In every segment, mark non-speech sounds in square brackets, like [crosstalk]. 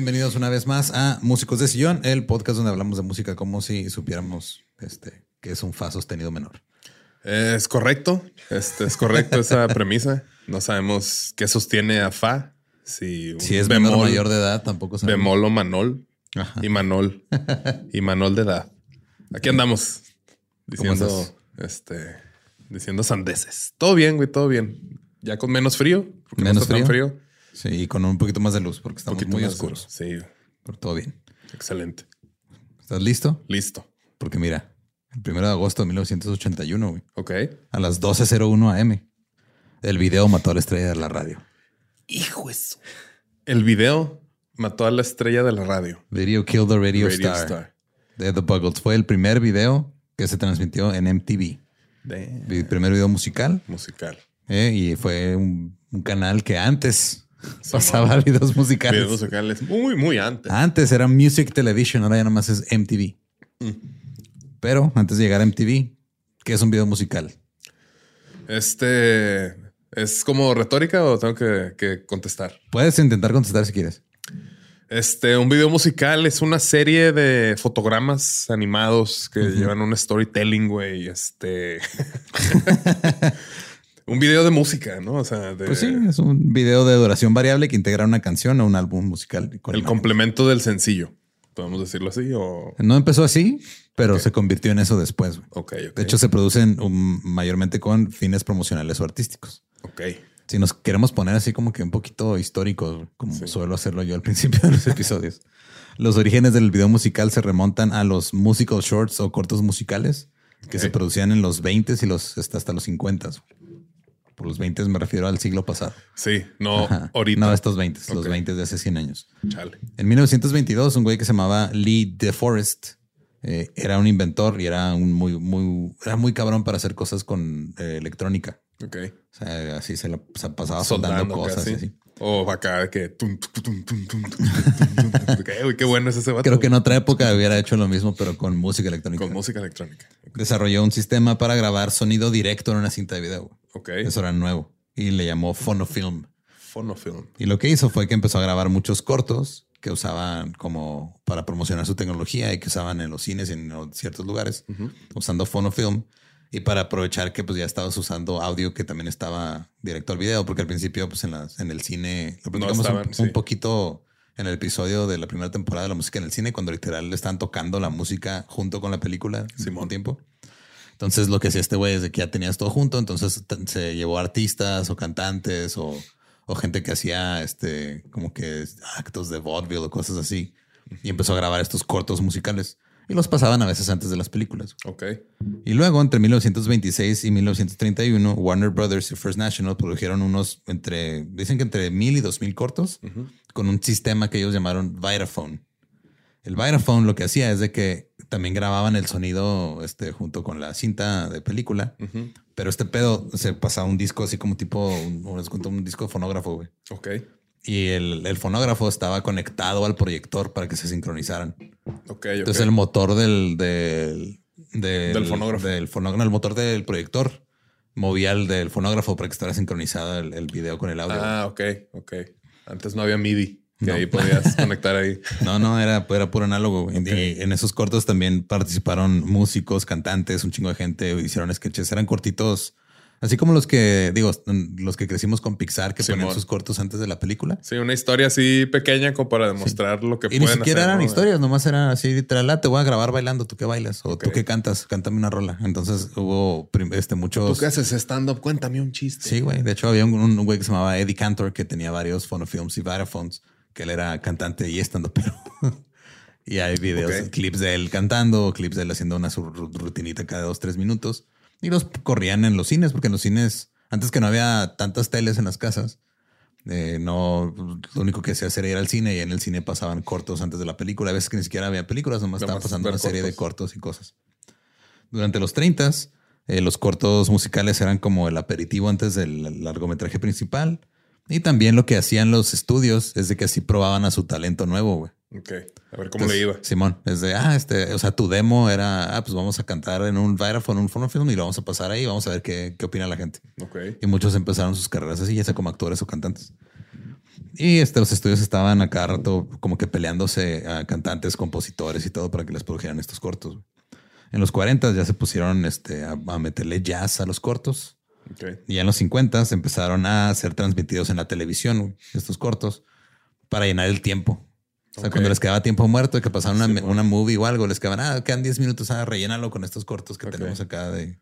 Bienvenidos una vez más a Músicos de Sillón, el podcast donde hablamos de música como si supiéramos este, que es un fa sostenido menor. Es correcto. Este, es correcto esa [laughs] premisa. No sabemos qué sostiene a Fa. Si, un Si es menor o mayor de edad, tampoco sabemos. Bemol o Manol. Ajá. Y Manol. [laughs] y Manol de edad. Aquí andamos ¿Cómo diciendo, este, diciendo sandeces. Todo bien, güey, todo bien. Ya con menos frío. porque no Menos está tan frío. Sí, y con un poquito más de luz porque estamos muy oscuros. Sí, Pero todo bien. excelente. ¿Estás listo? Listo. Porque mira, el primero de agosto de 1981, güey, Ok. a las 12.01 am, el video mató a la estrella de la radio. Hijo eso. El video mató a la estrella de la radio. Video Kill the Radio, Radio Star, Star. de The Buggles. Fue el primer video que se transmitió en MTV. Damn. El primer video musical. Musical. eh, y fue un, un canal que antes pasaba videos musicales. Videos musicales muy, muy antes. Antes era Music Television, ahora ya nomás es MTV. Mm. Pero antes de llegar a MTV, ¿qué es un video musical? Este es como retórica o tengo que, que contestar. Puedes intentar contestar si quieres. Este, un video musical es una serie de fotogramas animados que llevan un storytelling, güey. Este. [laughs] [laughs] un video de música, ¿no? O sea, de- Pues sí, es un video de duración variable que integra una canción o un álbum musical. el imágenes. complemento del sencillo. Podemos decirlo así o. No empezó así, pero se convirtió en eso después. güey. Ok. De hecho, se producen mayormente con fines promocionales o artísticos. ok. Si nos queremos poner así como que un poquito históricos, como suelo hacerlo yo al [laughs] principio de los episodios, los orígenes del video musical se remontan a los musical shorts o cortos musicales que se producían en los 20 y los hasta, hasta los 50. Por los 20 me refiero al siglo pasado. Sí, no Ajá. ahorita. No estos 20, los Ok. 20 de hace 100 años. Chale. En 1922, un güey que se llamaba Lee DeForest eh, era un inventor y era un muy, muy, era muy cabrón para hacer cosas con eh, electrónica. Ok. O sea, así se la pasaba soldando, Soldando cosas. así. O acá que. tum, tum, tum, qué bueno es ese vato. Creo que en otra época hubiera hecho lo mismo, pero con música electrónica. Con música electrónica. Desarrolló un sistema para grabar sonido directo en una cinta de video. Ok. Eso era nuevo y le llamó Phonofilm. Phonofilm. Y lo que hizo fue que empezó a grabar muchos cortos que usaban como para promocionar su tecnología y que usaban en los cines y en ciertos lugares usando Phonofilm y para aprovechar que pues ya estabas usando audio que también estaba directo al video porque al principio pues en, las- en el cine lo platicamos un- estaban, un, sí. poquito en el episodio de la primera temporada de la música en el cine, cuando literal le están tocando la música junto con la película mismo tiempo. Entonces lo que hacía este güey es de que ya tenías todo junto, entonces se llevó artistas o cantantes o, o gente que hacía este como que actos de vaudeville o cosas así y empezó a grabar estos cortos musicales y los pasaban a veces antes de las películas. Ok. Y luego, entre 1926 y 1931, Warner Brothers y First National produjeron unos entre, dicen que entre mil y dos mil cortos con un sistema que ellos llamaron Vitaphone. El Vitaphone lo que hacía es de que también grababan el sonido este, junto con la cinta de película, pero este pedo se pasaba un disco así como tipo, un, un, un disco fonógrafo, güey. Ok. Y el, el fonógrafo estaba conectado al proyector para que se sincronizaran. Ok. Entonces el motor del, del, del, Del fonógrafo. del fonógrafo, el motor del proyector movía el del fonógrafo para que estuviera sincronizado el, el video con el audio. Ah, ok. Ok. Antes no había MIDI. Que No. ahí podías [laughs] conectar ahí. No, no, era, era puro análogo. Y en esos cortos también participaron músicos, cantantes, un chingo de gente, hicieron sketches, eran cortitos. Así como los que, digo, los que crecimos con Pixar, que Simón. ponían sus cortos antes de la película. Sí, una historia así pequeña como para demostrar lo que Y ni pueden siquiera hacer, eran ¿no? historias, nomás eran así literal, "Ah, te voy a grabar bailando, tú que bailas, o tú que cantas, cántame una rola. Entonces hubo este, muchos... ¿Tú qué haces stand-up? Cuéntame un chiste. Sí, güey. De hecho, había un, un güey que se llamaba Eddie Cantor que tenía varios phonofilms y Vitaphones, que él era cantante y estando pero. [laughs] y hay videos, clips de él cantando, clips de él haciendo una rutinita cada dos, tres minutos. Y los corrían en los cines, porque en los cines, antes que no había tantas teles en las casas, eh, no, lo único que se hacía era ir al cine y en el cine pasaban cortos antes de la película. A veces que ni siquiera había películas, nomás estaban pasando una serie de cortos. cortos y cosas. Durante los 30 eh, los cortos musicales eran como el aperitivo antes del largometraje principal. Y también lo que hacían los estudios es de que así probaban a su talento nuevo, güey. Ok. A ver cómo Entonces, le iba. Simón, es de, ah, este, o sea, tu demo era, ah, pues vamos a cantar en un Vitaphone, un fonofilm y lo vamos a pasar ahí y vamos a ver qué, qué opina la gente. Ok. Y muchos empezaron sus carreras así, ya sea como actores o cantantes. Y este, los estudios estaban a cada rato como que peleándose a cantantes, compositores y todo para que les produjeran estos cortos. En los 40 ya se pusieron este, a, a meterle jazz a los cortos. Ok. Y en los 50 empezaron a ser transmitidos en la televisión, estos cortos, para llenar el tiempo. O sea, cuando les quedaba tiempo muerto y que pasaban una, Sí, bueno. una movie o algo, les quedaban, ah, quedan 10 minutos, ah, rellénalo con estos cortos que tenemos acá de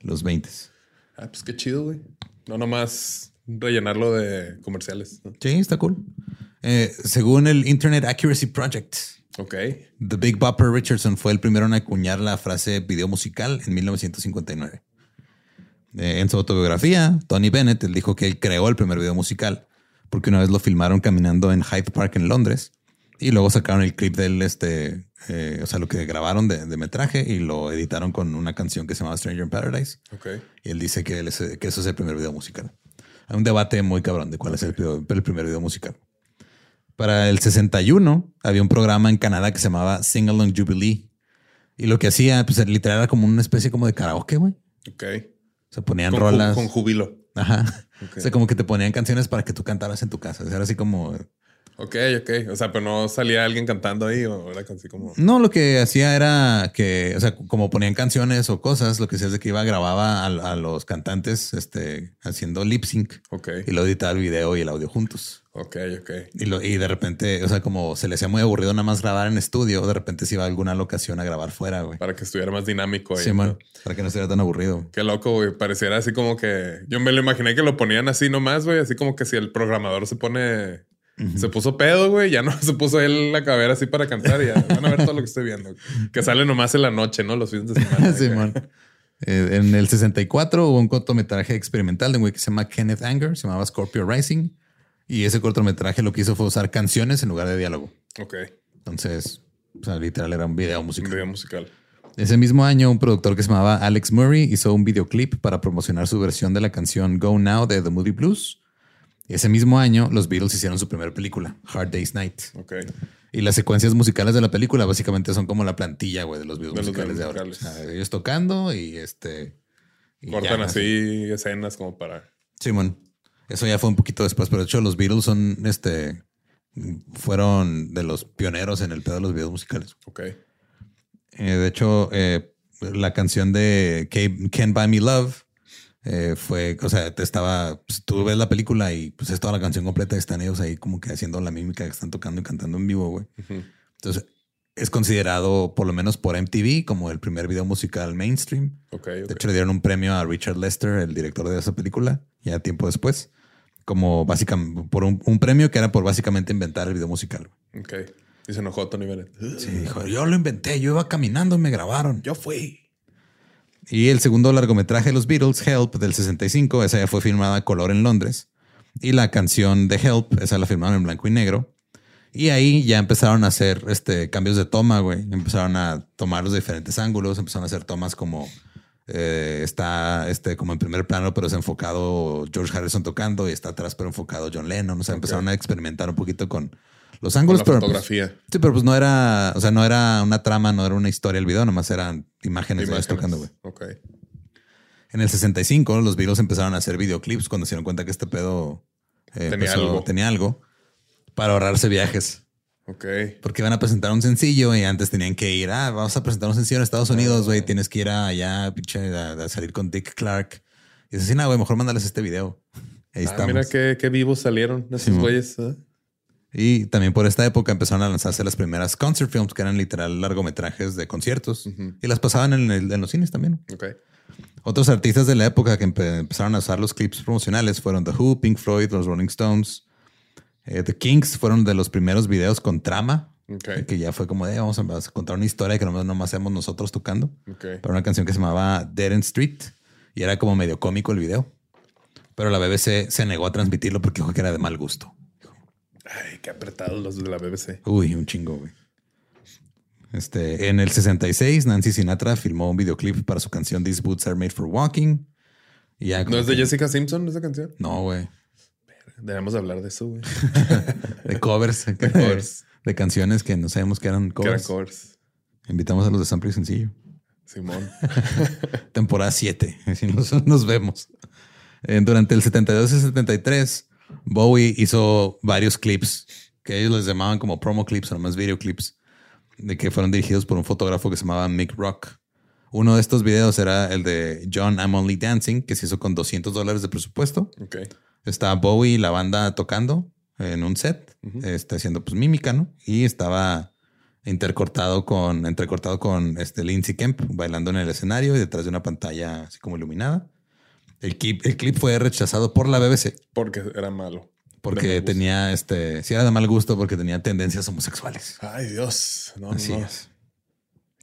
los 20. Ah, pues qué chido, güey. No nomás rellenarlo de comerciales. ¿no? Sí, está cool. Eh, según el Internet Accuracy Project, Ok. The Big Bopper Richardson fue el primero en acuñar la frase video musical en 1959. Eh, en su autobiografía, Tony Bennett dijo que él creó el primer video musical porque una vez lo filmaron caminando en Hyde Park en Londres y luego sacaron el clip del este, eh, o sea, lo que grabaron de, de metraje y lo editaron con una canción que se llama Stranger in Paradise. Ok. Y él dice que, él es- que eso es el primer video musical. Hay un debate muy cabrón de cuál es el, el primer video musical. Para el 61 había un programa en Canadá que se llamaba Sing Along Jubilee. Y lo que hacía, pues literal era como una especie como de karaoke, güey. Ok. Se ponían Con, rolas. con júbilo. Ajá. Ok. O sea, como que te ponían canciones para que tú cantaras en tu casa. O sea, era así como... Ok, ok. O sea, pero no salía alguien cantando ahí o era así como. No, lo que hacía era que, o sea, como ponían canciones o cosas, lo que hacía es de que iba, grababa a, a los cantantes este, haciendo lip sync Ok. y lo editaba el video y el audio juntos. Ok, ok. Y, lo, y de repente, o sea, como se le hacía muy aburrido nada más grabar en estudio, de repente se iba a alguna locación a grabar fuera, güey. Para que estuviera más dinámico ahí. Sí, ¿no? man, para que no estuviera tan aburrido. Qué loco, güey. Pareciera así como que yo me lo imaginé que lo ponían así nomás, güey. Así como que si el programador se pone, se puso pedo, güey, ya no [laughs] se puso él la cabera así para cantar y ya van a ver todo lo que estoy viendo. Que sale nomás en la noche, ¿no? Los fines de semana. [laughs] Sí, man. Eh, en el 64 hubo un cortometraje experimental de un güey que se llama Kenneth Anger, se llamaba Scorpio Rising. Y ese cortometraje lo que hizo fue usar canciones en lugar de diálogo. Ok. Entonces, o sea, literal era un video Un musical. video musical. Ese mismo año, un productor que se llamaba Alex Murray hizo un videoclip para promocionar su versión de la canción Go Now de The Moody Blues. Ese mismo año, los Beatles hicieron su primera película, Hard Day's Night. Ok. Y las secuencias musicales de la película básicamente son como la plantilla, güey, de los videos De musicales de ahora. musicales. Ellos tocando y este... y Cortan ya, así escenas como para. Simón. Eso ya fue un poquito después, pero de hecho los Beatles son, este, fueron de los pioneros en el pedo de los videos musicales. Ok. Eh, de hecho, eh, la canción de Can't Buy Me Love eh, fue, o sea, te estaba, pues, tú ves la película y pues es toda la canción completa, están ellos ahí como que haciendo la mímica que están tocando y cantando en vivo, güey. Entonces, es considerado, por lo menos por MTV, como el primer video musical mainstream. Okay, De hecho, le dieron un premio a Richard Lester, el director de esa película, ya tiempo después, como básicamente por un, un premio que era por básicamente inventar el video musical. Ok. Y se enojó Tony Bennett. Sí, dijo, yo lo inventé, yo iba caminando y me grabaron. Yo fui. Y el segundo largometraje de los Beatles, Help, del 65, esa ya fue filmada a color en Londres. Y la canción de Help, esa la filmaron en blanco y negro. Y ahí ya empezaron a hacer este, cambios de toma, güey. Empezaron a tomar los diferentes ángulos, empezaron a hacer tomas como eh, está este, como en primer plano, pero es enfocado George Harrison tocando y está atrás, pero enfocado John Lennon. O sea, empezaron a experimentar un poquito con los ángulos. la pero, pues, fotografía. sí, pero pues no era, o sea, no era una trama, no era una historia el video, nomás eran imágenes, Imágenes. tocando, güey. Ok. En el 65, los Beatles empezaron a hacer videoclips cuando se dieron cuenta que este pedo eh, Tenía empezó- algo. tenía algo para ahorrarse viajes. Ok. Porque iban a presentar un sencillo y antes tenían que ir, ah, vamos a presentar un sencillo en Estados Unidos, Oh. güey, tienes que ir allá, pinche, a, a salir con Dick Clark. Y dices, sí, no, güey, mejor mándales este video. Ahí Ah, estamos. mira qué, qué vivos salieron esos güeyes. ¿eh? Y también por esta época empezaron a lanzarse las primeras concert films, que eran literal largometrajes de conciertos. Y las pasaban en, el- en los cines también. Ok. Otros artistas de la época que empe- empezaron a usar los clips promocionales fueron The Who, Pink Floyd, los Rolling Stones. Eh, The Kings fueron de los primeros videos con trama, Ok. que ya fue como de vamos a, contar una historia que nomás, nomás hacemos nosotros tocando. Ok. Para una canción que se llamaba Dead End Street y era como medio cómico el video. Pero la BBC se negó a transmitirlo porque dijo que era de mal gusto. Ay, qué apretados los de la BBC. Uy, un chingo, güey. Este, en el 66, Nancy Sinatra filmó un videoclip para su canción These Boots Are Made for Walking. Y ya ¿No es de que- Jessica Simpson esa canción? No, güey. Debemos hablar de eso, güey. [laughs] De covers. de covers. De canciones que no sabemos que eran Que eran covers. covers. Invitamos a los de Sample y Sencillo. Simón. [laughs] Temporada 7. Así [laughs] nos, nos vemos. Eh, durante el 72 y 73, Bowie hizo varios clips que ellos les llamaban como promo clips o nomás videoclips de que fueron dirigidos por un fotógrafo que se llamaba Mick Rock. Uno de estos videos era el de John I'm Only Dancing, que se hizo con 200 dólares de presupuesto. Ok. Estaba Bowie y la banda tocando en un set, este, haciendo pues mímica, ¿no? Y estaba intercortado con, entrecortado con este Lindsey Kemp bailando en el escenario y detrás de una pantalla así como iluminada. El clip, el clip fue rechazado por la BBC Porque era malo. porque tenía este, si era de mal gusto porque tenía tendencias homosexuales. Ay, Dios. No, no, Así no. es.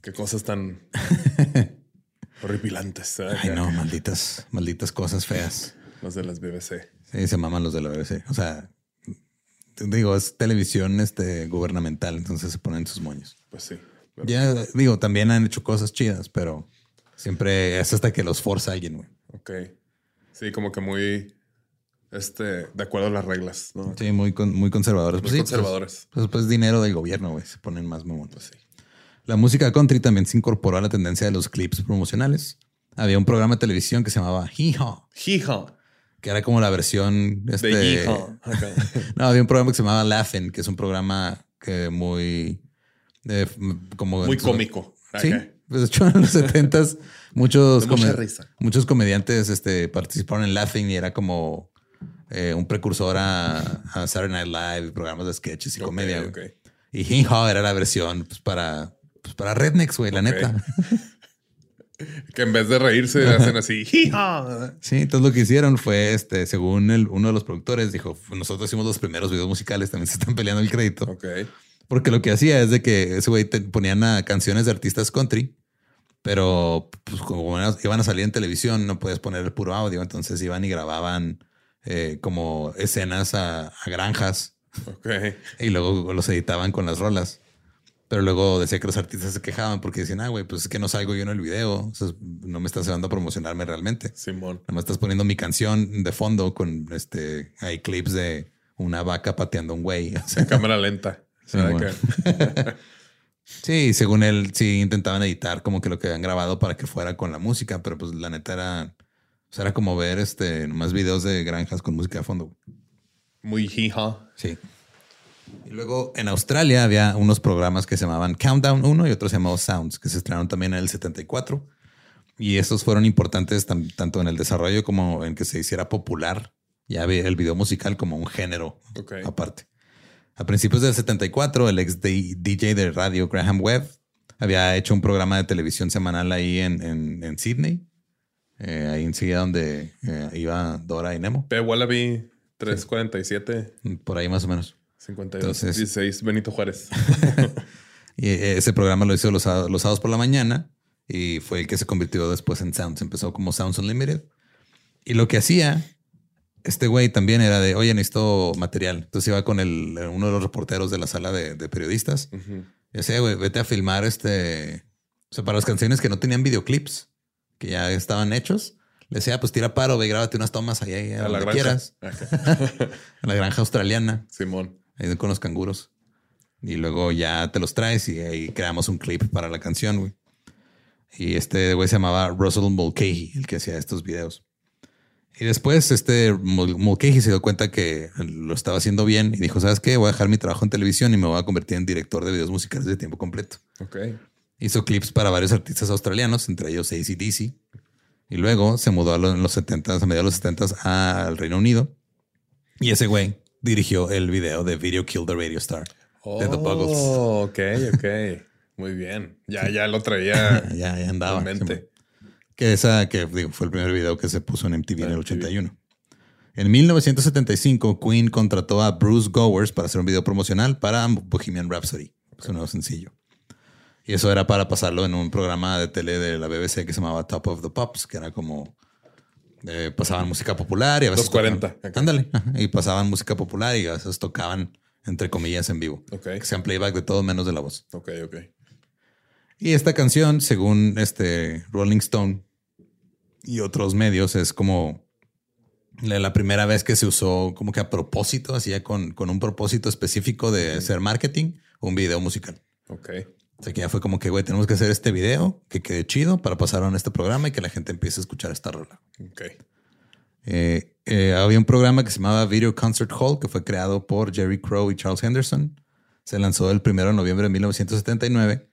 Qué cosas tan [laughs] horripilantes. ¿eh? Ay, no, malditas, malditas cosas feas. Los de las BBC. Sí, se maman los de la BBC. O sea, digo, es televisión este, gubernamental, entonces se ponen sus moños. Pues sí. Ya digo, también han hecho cosas chidas, pero siempre es hasta que los forza alguien, güey. Ok. Sí, como que muy este, de acuerdo a las reglas, ¿no? Sí, muy, con- muy conservadores. Muy Pues sí, conservadores. Pues, pues, pues dinero del gobierno, güey. Se ponen más mamones. Pues sí. La música country también se incorporó a la tendencia de los clips promocionales. Había un programa de televisión que se llamaba Haw, Hija que era como la versión este, de hija. Acá. No, había un programa que se llamaba Laughing, que es un programa que muy eh, como Muy cómico. Sí, Acá. pues [laughs] de hecho en los 70 muchos, come- risa. muchos comediantes este, participaron en Laughing y era como eh, un precursor a, a Saturday Night Live, programas de sketches y comedia. güey. ok. Y Hee Haw era la versión pues, para, pues, para rednecks, güey, la neta. [laughs] Que en vez de reírse hacen así. Hija. Sí, entonces lo que hicieron fue, este, según el- uno de los productores, dijo, nosotros hicimos los primeros videos musicales, también se están peleando el crédito. Ok. Porque lo que hacía es de que ese güey te ponían a canciones de artistas country, pero pues, como iban a- salir en televisión, no puedes poner el puro audio. Entonces iban y grababan eh, como escenas a, a granjas Ok. y luego los editaban con las rolas. Pero luego decía que los artistas se quejaban porque decían, ah, güey, pues es que no salgo yo en el video. O sea, no me estás ayudando a promocionarme realmente. Simón. Nada más estás poniendo mi canción de fondo con este. Hay clips de una vaca pateando a un güey. [laughs] O sea, Cámara lenta. [laughs] Sí, según él, sí intentaban editar como que lo que habían grabado para que fuera con la música, pero pues la neta era, o sea, era como ver este más videos de granjas con música de fondo. Muy hija. Sí. Y luego en Australia había unos programas que se llamaban Countdown 1 y otros se llamaban Sounds, que se estrenaron también en el 74. Y estos fueron importantes tanto en el desarrollo como en que se hiciera popular ya el video musical como un género aparte. A principios del 74, el ex DJ de radio Graham Webb había hecho un programa de televisión semanal ahí en, en, Sydney. Eh, ahí enseguida donde eh, iba Dora y Nemo. P. Wallaby 347. Por ahí más o menos. 52. 16, Benito Juárez. [laughs] y eh, ese programa lo hizo los, los sábados por la mañana y fue el que se convirtió después en Sounds. Empezó como Sounds Unlimited. Y lo que hacía este güey también era de, oye, necesito material. Entonces iba con el, uno de los reporteros de la sala de, periodistas. Y decía, güey, vete a filmar este. O sea, para las canciones que no tenían videoclips, que ya estaban hechos, le decía, pues tira paro, ve, grábate unas tomas ahí, a, la quieras. [laughs] a la granja australiana. Simón. Ahí con los canguros. Y luego ya te los traes y ahí creamos un clip para la canción, güey. Y este güey se llamaba Russell Mulcahy, el que hacía estos videos. Y después este Mulcahy se dio cuenta que lo estaba haciendo bien y dijo, ¿sabes qué? Voy a dejar mi trabajo en televisión y me voy a convertir en director de videos musicales de tiempo completo. Ok. Hizo clips para varios artistas australianos, entre ellos ACDC. Y luego se mudó a los, en los 70, a mediados de los 70 al Reino Unido. Y ese güey dirigió el video de Video Kill the Radio Star de The Buggles. Oh, ok, ok. Muy bien. Ya, ya lo traía. [laughs] ya, ya andaba. En mente. Que esa que fue el primer video que se puso en MTV en el 81. En 1975, Queen contrató a Bruce Gowers para hacer un video promocional para Bohemian Rhapsody, su nuevo sencillo. Y eso era para pasarlo en un programa de tele de la BBC que se llamaba Top of the Pops, que era como eh, pasaban música popular y a veces. 240. ándale. Y pasaban música popular y a veces tocaban, entre comillas, en vivo. Que sean playback de todo menos de la voz. Ok, ok. Y esta canción, según este Rolling Stone, y otros medios es como la primera vez que se usó como que a propósito, hacía con, con un propósito específico de hacer marketing, un video musical. Ok. O sea que ya fue como que, güey, tenemos que hacer este video que quede chido para pasarlo en este programa y que la gente empiece a escuchar esta rola. Ok. Eh, eh, había un programa que se llamaba Video Concert Hall que fue creado por Jerry Crow y Charles Henderson. Se lanzó el primero de noviembre de 1979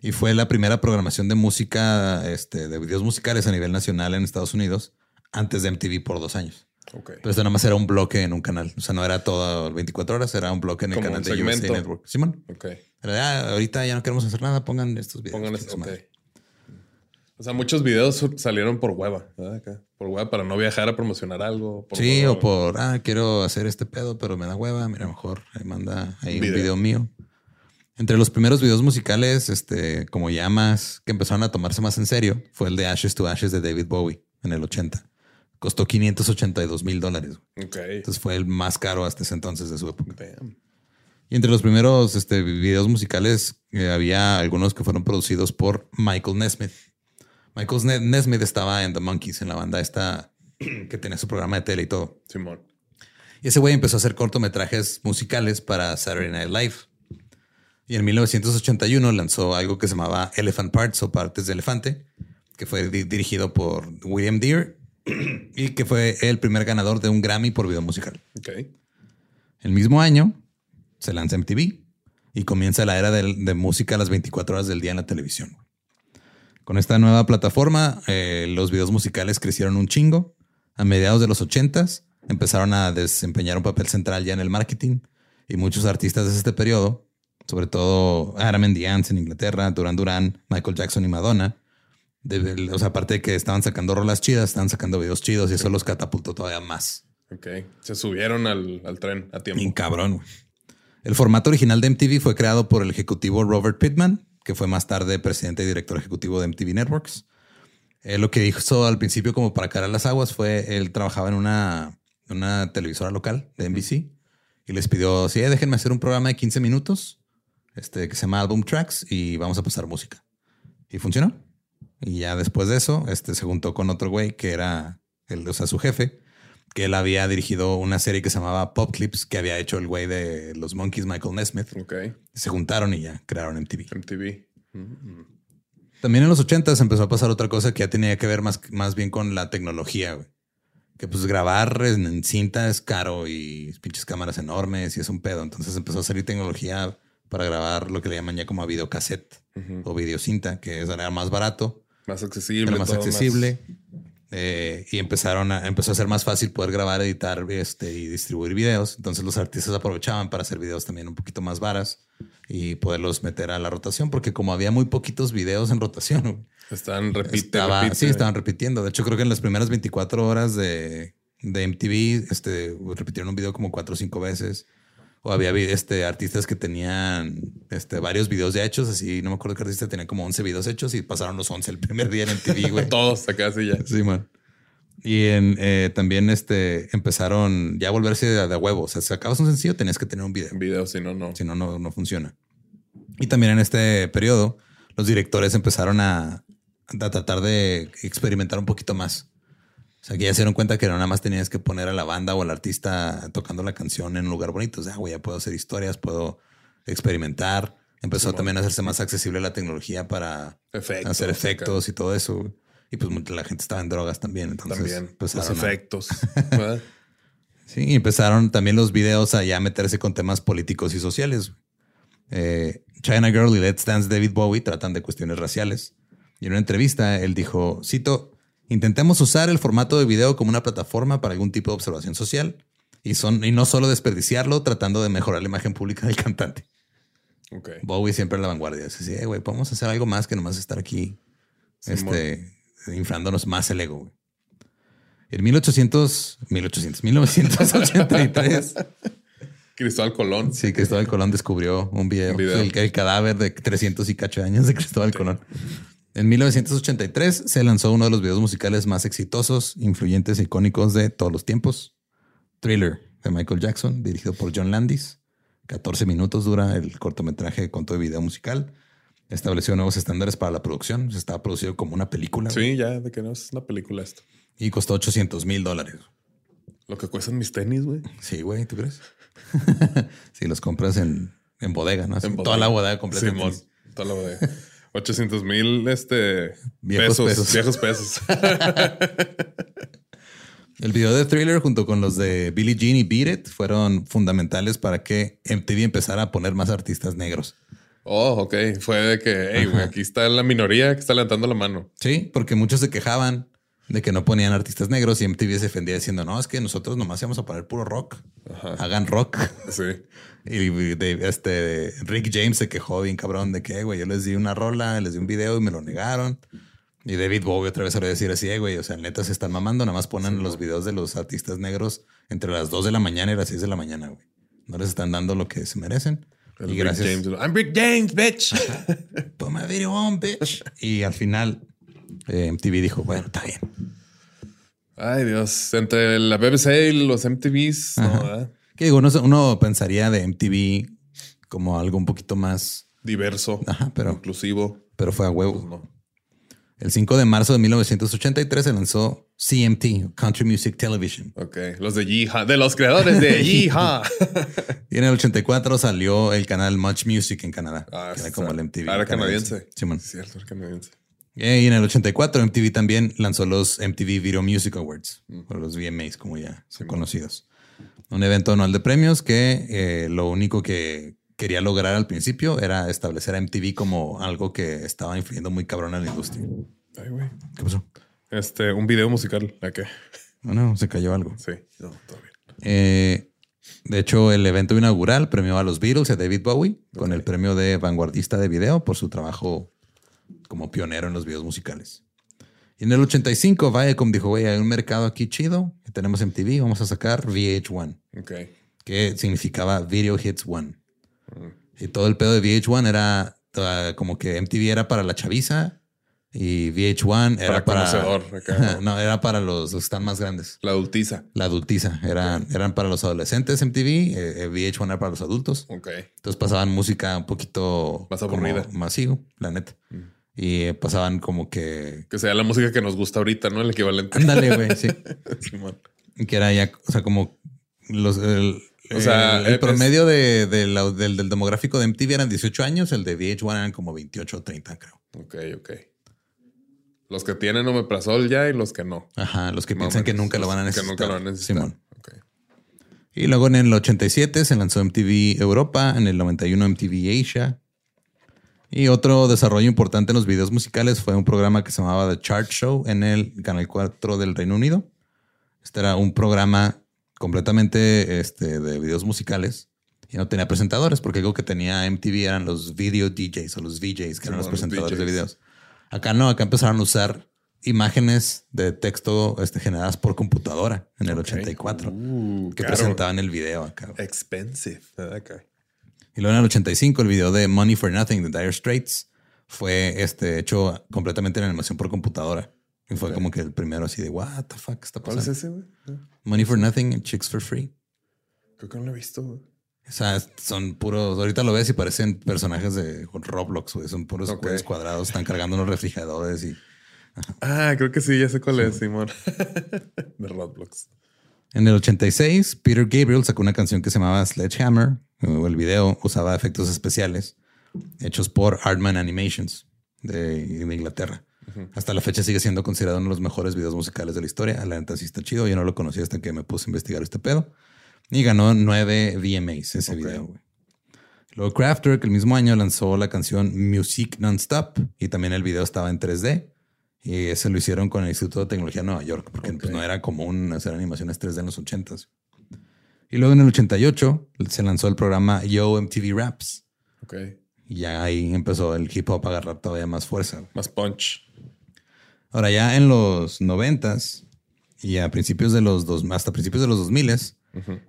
y fue la primera programación de música, este, de videos musicales a nivel nacional en Estados Unidos, antes de MTV por dos años. Okay. Pero esto nada más era un bloque en un canal. O sea, no era todo 24 horas, era un bloque en el canal de USA Network. Simón. Ok. Pero ya, ahorita ya no queremos hacer nada, pongan estos videos. Pongan estos, O sea, muchos videos salieron por hueva, ¿verdad? Por hueva para no viajar a promocionar algo. sí, o por, ah, quiero hacer este pedo, pero me da hueva. Mira, mejor ahí manda ahí un video mío. Entre los primeros videos musicales, este, como llamas, que empezaron a tomarse más en serio, fue el de Ashes to Ashes de David Bowie en el 80. Costó 582 mil dólares. Entonces fue el más caro hasta ese entonces de su época. Y entre los primeros este, videos musicales eh, había algunos que fueron producidos por Michael Nesmith. Michael Nesmith estaba en The Monkeys, en la banda esta [clears throat] que tenía su programa de tele y todo. Simón. Y ese güey empezó a hacer cortometrajes musicales para Saturday Night Live. Y en 1981 lanzó algo que se llamaba Elephant Parts o Partes de Elefante, que fue dirigido por William Deere [clears throat] y que fue el primer ganador de un Grammy por video musical. Okay. El mismo año se lanza MTV y comienza la era de, música a las 24 horas del día en la televisión. Con esta nueva plataforma, eh, los videos musicales crecieron un chingo. A mediados de los 80s empezaron a desempeñar un papel central ya en el marketing y muchos artistas de este periodo sobre todo Adam and the Ants en Inglaterra, Duran Duran, Michael Jackson y Madonna. o sea, aparte de que estaban sacando rolas chidas, estaban sacando videos chidos y eso los catapultó todavía más. Ok. Se subieron al, tren a tiempo. Bien cabrón. El formato original de MTV fue creado por el ejecutivo Robert Pittman, que fue más tarde presidente y director ejecutivo de MTV Networks. lo que hizo al principio como para caer las aguas fue, él trabajaba en una, una televisora local de NBC y les pidió, sí, déjenme hacer un programa de 15 minutos este, que se llama Album Tracks y vamos a pasar música. Y funcionó. Y ya después de eso, este, se juntó con otro güey que era, el, o sea, su jefe, que él había dirigido una serie que se llamaba Pop Clips, que había hecho el güey de los Monkeys, Michael Nesmith. Okay. Se juntaron y ya crearon MTV. MTV. Mm. También en los 80 empezó a pasar otra cosa que ya tenía que ver más, más bien con la tecnología, güey. Que pues grabar en, cinta es caro y pinches cámaras enormes y es un pedo. Entonces empezó a salir tecnología para grabar lo que le llaman ya como a videocassette o videocinta, que era más barato Más accesible. Era más accesible. Eh, y empezaron a, empezó a ser más fácil poder grabar, editar este, y distribuir videos. Entonces los artistas aprovechaban para hacer videos también un poquito más varas y poderlos meter a la rotación, porque como había muy poquitos videos en rotación, estaban repitiendo. Sí, estaban repitiendo. De hecho, creo que en las primeras 24 horas de, de MTV este, repitieron un video como cuatro o cinco veces. O había este, artistas que tenían este, varios videos ya hechos, así no me acuerdo qué artista tenía como 11 videos hechos y pasaron los 11 el primer día en MTV, güey. [laughs] Todos acá así ya. Sí, man. Y en, eh, también este, empezaron ya a volverse de, de huevo. O sea, si sacabas un sencillo, tenías que tener un video. Video, si no, no. Si no, no, no funciona. Y también en este periodo, los directores empezaron a, a tratar de experimentar un poquito más. Sea, que ya se dieron cuenta que no nada más tenías que poner a la banda o al artista tocando la canción en un lugar bonito. O sea, güey, ya puedo hacer historias, puedo experimentar. Empezó también a hacerse más accesible la tecnología para hacer efectos y todo eso. Y pues la gente estaba en drogas también. Entonces, también los efectos. [laughs] sí, y empezaron también los videos a ya meterse con temas políticos y sociales. Eh, China Girl y Let's Dance David Bowie tratan de cuestiones raciales. Y en una entrevista él dijo, cito, Intentemos usar el formato de video como una plataforma para algún tipo de observación social y, son, y no solo desperdiciarlo tratando de mejorar la imagen pública del cantante. Okay. Bowie siempre en la vanguardia. Dice, güey, podemos hacer algo más que nomás estar aquí este, inflándonos más el ego. En 1800, 1800, 1983. Cristóbal Colón. Sí, Cristóbal Colón descubrió un video, El, cadáver de 300 y cacho años de Cristóbal Colón. En 1983 se lanzó uno de los videos musicales más exitosos, influyentes e icónicos de todos los tiempos. Thriller de Michael Jackson, dirigido por John Landis. 14 minutos dura el cortometraje con todo el video musical. Estableció nuevos estándares para la producción. Se estaba producido como una película. Sí, ya, de que no es una película esto. Y costó 800 mil dólares. Lo que cuestan mis tenis, güey. Sí, güey, ¿tú crees? [laughs] si los compras en, bodega, ¿no? toda la bodega completa. toda la bodega. [laughs] 800 mil este, pesos, Viejos pesos. [laughs] El video de Thriller junto con los de Billie Jean y Beat It fueron fundamentales para que MTV empezara a poner más artistas negros. Oh, ok. Fue de que, hey, aquí está la minoría que está levantando la mano. Sí, porque muchos se quejaban de que no ponían artistas negros y MTV se defendía diciendo, no, es que nosotros nomás íbamos a poner puro rock. Hagan rock. Sí. [laughs] y este Rick James se quejó bien cabrón de que, güey, yo les di una rola, les di un video y me lo negaron. Y David Bowie otra vez a decir así, güey, o sea, neta se están mamando, nada más ponen los videos de los artistas negros entre las 2 de la mañana y las 6 de la mañana, güey. No les están dando lo que se merecen. y gracias. James. I'm Rick James, bitch. [laughs] Put my video on, bitch. Y al final eh, MTV dijo, bueno, está bien. Ay, Dios. Entre la BBC y los MTVs. No, que digo, uno, pensaría de MTV como algo un poquito más diverso, pero, inclusivo. Pero fue a huevo. Pues El 5 de marzo de 1983 se lanzó CMT, Country Music Television. Ok, los de Yeehaw, de los creadores de [laughs] Yeehaw. y en el 84 salió el canal Much Music en Canadá. Ah, era como el MTV. Era canadiense. Sí, man. Cierto, era canadiense. Y en el 84 MTV también lanzó los MTV Video Music Awards, o los VMAs como ya son conocidos. Un evento anual de premios que eh, lo único que quería lograr al principio era establecer a MTV como algo que estaba influyendo muy cabrón en la industria. Ay, güey. ¿Qué pasó? Este, un video musical. ¿A qué? No, se cayó algo. Sí, no, todo bien. Eh, de hecho, el evento inaugural premió a los Beatles y a David Bowie con el premio de vanguardista de video por su trabajo como pionero en los videos musicales. Y en el 85, Viacom dijo, güey, hay un mercado aquí chido, tenemos MTV, vamos a sacar VH1. Okay. Que significaba Video Hits One. Mm. Y todo el pedo de VH1 era como que MTV era para la chaviza y VH1 era para... [laughs] no, era para los, que están más grandes. La adultiza. La adultiza. Eran, eran para los adolescentes MTV, eh, eh, VH1 era para los adultos. Ok. Entonces pasaban música un poquito... Más aburrida. Masivo, la neta. Mm. Y pasaban como que. Que sea la música que nos gusta ahorita, ¿no? El equivalente. Ándale, güey, sí. [laughs] que era ya, o sea, como los. El, o sea, el, promedio de, del, demográfico de MTV eran 18 años, el de VH1 eran como 28 o 30, creo. Ok, ok. Los que tienen omeprazol ya y los que no. Ajá, los que piensan que nunca lo van a necesitar. Que nunca lo van a necesitar. Simón. Y luego en el 87 se lanzó MTV Europa, en el 91 MTV Asia, Y otro desarrollo importante en los videos musicales fue un programa que se llamaba The Chart Show en el Canal 4 del Reino Unido. Este era un programa completamente este, de videos musicales y no tenía presentadores porque algo que tenía MTV eran los video DJs o los VJs, que eran los presentadores de videos. Acá no, acá empezaron a usar imágenes de texto este, generadas por computadora en el 84 Uh, que presentaban el video acá. Expensive. Ah, ok. Y luego en el 85 el video de Money for Nothing de Dire Straits fue este, hecho completamente en animación por computadora. Y fue como que el primero así de, what the fuck está ¿Cuál es pasando? ese, güey? Ah, Money for Nothing and Chicks for Free. Creo que no lo he visto, güey. O sea, son puros, ahorita lo ves y parecen personajes de Roblox, güey. Son puros Ok. güeyes cuadrados, están cargando unos refrigeradores y Ah, creo que sí, ya sé cuál es, Simón. [laughs] de Roblox. En el 86, Peter Gabriel sacó una canción que se llamaba Sledgehammer. El video usaba efectos especiales hechos por Artman Animations de, de Inglaterra. Hasta la fecha sigue siendo considerado uno de los mejores videos musicales de la historia. La neta sí está chido. Yo no lo conocí hasta que me puse a investigar este pedo. Y ganó nueve VMAs ese video. güey. Luego Kraftwerk el mismo año lanzó la canción Music Nonstop y también el video estaba en 3D. Y ese lo hicieron con el Instituto de Tecnología de Nueva York, porque pues, no era común hacer animaciones 3D en los 80s. Y luego en el 88 se lanzó el programa Yo MTV Raps. Ok. Y ya ahí empezó el hip hop a agarrar todavía más fuerza. Más punch. Ahora ya en los 90s y a principios de los dos, hasta principios de los 2000s,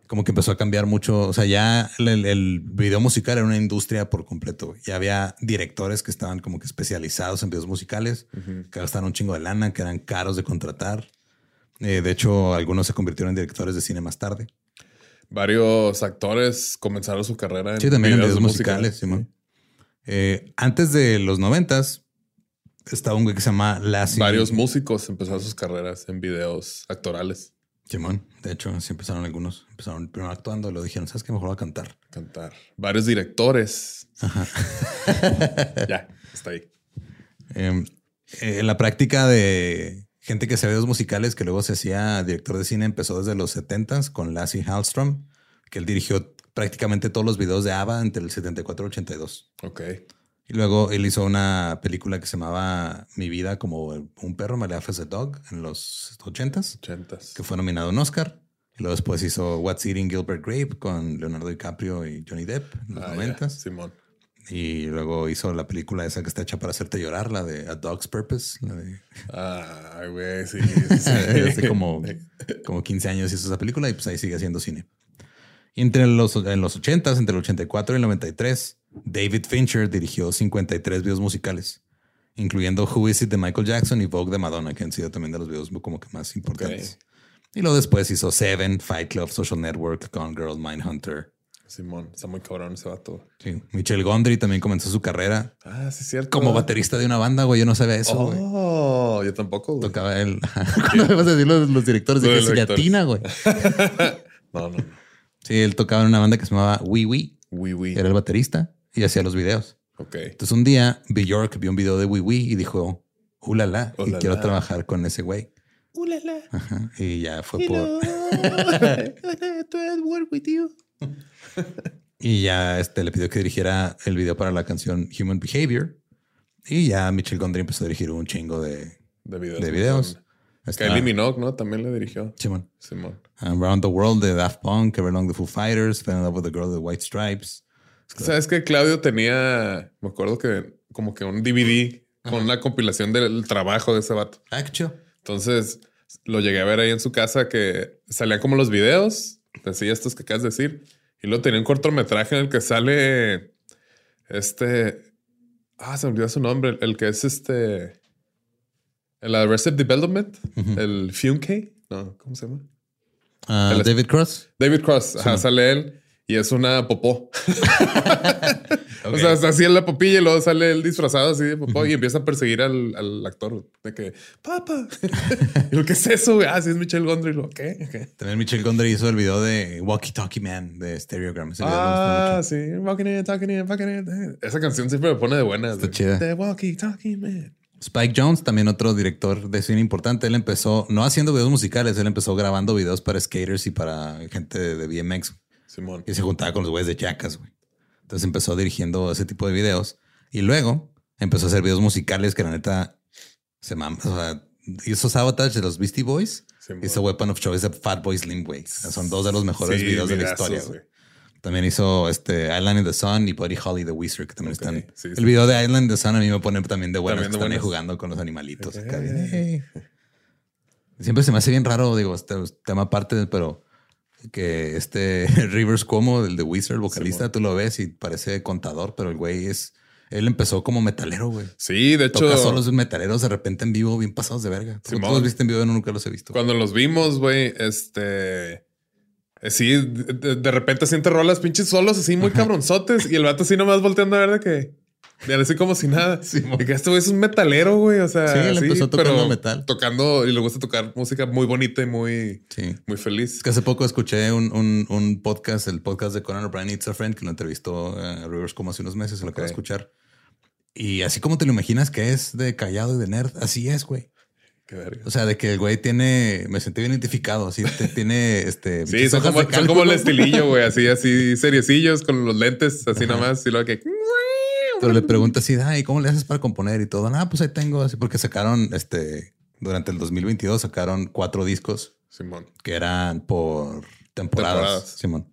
como que empezó a cambiar mucho. O sea, ya el, el video musical era una industria por completo. Ya había directores que estaban como que especializados en videos musicales, que gastaron un chingo de lana, que eran caros de contratar. Eh, de hecho, algunos se convirtieron en directores de cine más tarde. Varios actores comenzaron su carrera en Sí, también en videos de musicales, Simón. Eh, antes de los noventas estaba un güey que se llama Lassie. Varios músicos empezaron sus carreras en videos actorales. Simón. De hecho, así empezaron algunos. Empezaron primero actuando y lo dijeron, ¿sabes qué? Mejor voy a cantar. Cantar. Varios directores. [laughs] ya, está ahí. Eh, eh, la práctica de gente que hacía videos musicales que luego se hacía director de cine empezó desde los 70s con Lassie Hallstrom, que él dirigió prácticamente todos los videos de ABBA entre el 74 y 82. Ok. Y luego él hizo una película que se llamaba Mi vida como un perro, as a Dog, en los 80s. Ochentas. que fue nominado a un Oscar. Y luego después hizo What's Eating Gilbert Grape con Leonardo DiCaprio y Johnny Depp en los Ah, ya, noventas. Simón. Y luego hizo la película esa que está hecha para hacerte llorar, la de A Dog's Purpose. La de Ay, güey, sí. [laughs] sí, sí. [laughs] hace como, como 15 años hizo esa película y pues ahí sigue haciendo cine. Y entre los, en los 80s, entre el 84 y el 93, David Fincher dirigió 53 videos musicales, incluyendo Who Is It de Michael Jackson y Vogue de Madonna, que han sido también de los videos como que más importantes. Y luego después hizo Seven, Fight Club, Social Network, Gone Girl, Mindhunter. Simón, está muy cabrón ese vato. Sí. Michelle Gondry también comenzó su carrera Ah, sí, es cierto. como baterista de una banda, güey. Yo no sabía eso, güey. Oh, yo tampoco. güey. Tocaba él. [laughs] Cuando me vas a decir los, los directores de que latina, güey. [laughs] No, no, no. Sí, él tocaba en una banda que se llamaba Wee Wee. Wee Wee. Era el baterista y hacía los videos. Ok. Entonces un día Bjork vio un video de Wee Wee y dijo, ulala, y Ulala. quiero trabajar con ese güey. Ulala. Ajá. Y ya fue por... [laughs] Y ya este, le pidió que dirigiera el video para la canción Human Behavior. Y ya Michelle Gondry empezó a dirigir un chingo de, De videos. de videos. Está- Kylie Minogue, ¿no? También le dirigió. Simón. Simón. Around the World de Daft Punk, Everlong the Foo Fighters, Fell in Love with the Girl de White Stripes. ¿Sabes que Claudio tenía, me acuerdo que como que un DVD con una compilación del trabajo de ese vato. Ah. Entonces lo llegué a ver ahí en su casa que salían como los videos, así estos que acabas de decir, y luego tenía un cortometraje en el que sale este, ah, se me olvidó su nombre, el, que es este, el Arrested Development, el Funke, no, ¿cómo se llama? Ah, El- David Cross. David Cross, ajá, sale él y es una popó. [laughs] O sea, así en la popilla y luego sale él disfrazado así de popó y empieza a perseguir al, al actor de que, papá, [laughs] y lo que es eso, güey? Ah, sí es Michelle Gondry, lo ¿qué? ¿Qué? También Michelle Gondry hizo el video de Walkie Talkie Man de Stereogram. Ese Ah, sí, walking in, talking in, walking in. Esa canción siempre me pone de buenas. Está chida. The walkie talkie man. Spike Jones, también otro director de cine importante, él empezó no haciendo videos musicales, él empezó grabando videos para skaters y para gente de BMX Simón. y se juntaba con los güeyes de Jackass, güey. Entonces empezó dirigiendo ese tipo de videos Y luego empezó a hacer videos musicales que la neta se mama. O sea, hizo Sabotage de los Beastie Boys. hizo Weapon of Choice de Fat Boy Slim, güey. Son dos de los mejores videos de la historia, güey. También hizo este Island in the Sun y Buddy Holly de Wizard, que también están. el video de Island in the Sun a mí me pone también de buenas, están ahí jugando con los animalitos. Siempre se me hace bien raro, digo, este tema aparte, pero que este [laughs] Rivers Cuomo, el de Wizard, vocalista, tú lo ves y parece contador, pero el güey es. Él empezó como metalero, güey. Sí, de hecho. Toca solos metaleros de repente en vivo, bien pasados de verga. ¿Tú los viste en vivo? No, nunca los he visto. Cuando los vimos, güey, este. Eh, sí, de, repente siente rolas pinches solos así muy cabronzotes y el vato así nomás volteando a ver de que. De así como si nada. [laughs] y que este güey es un metalero, güey. O sea, sí, él empezó tocando metal. Tocando y le gusta tocar música muy bonita y muy, muy feliz. Es que hace poco escuché un, un, podcast, el podcast de Conan O'Brien It's a Friend, que lo entrevistó a Rivers como hace unos meses, se lo acabo de escuchar. Y así como te lo imaginas que es de callado y de nerd, así es, güey. O sea, de que el güey tiene, me sentí bien identificado, así [laughs] tiene este. Sí, son como, son como, el [laughs] estilillo, güey, así, así, seriecillos con los lentes, así nomás, y luego que. Pero le pregunta así, ¿y cómo le haces para componer y todo? Ah, pues ahí tengo, así, porque sacaron este, durante el 2022 sacaron cuatro discos. Simón. Que eran por temporadas. Simón.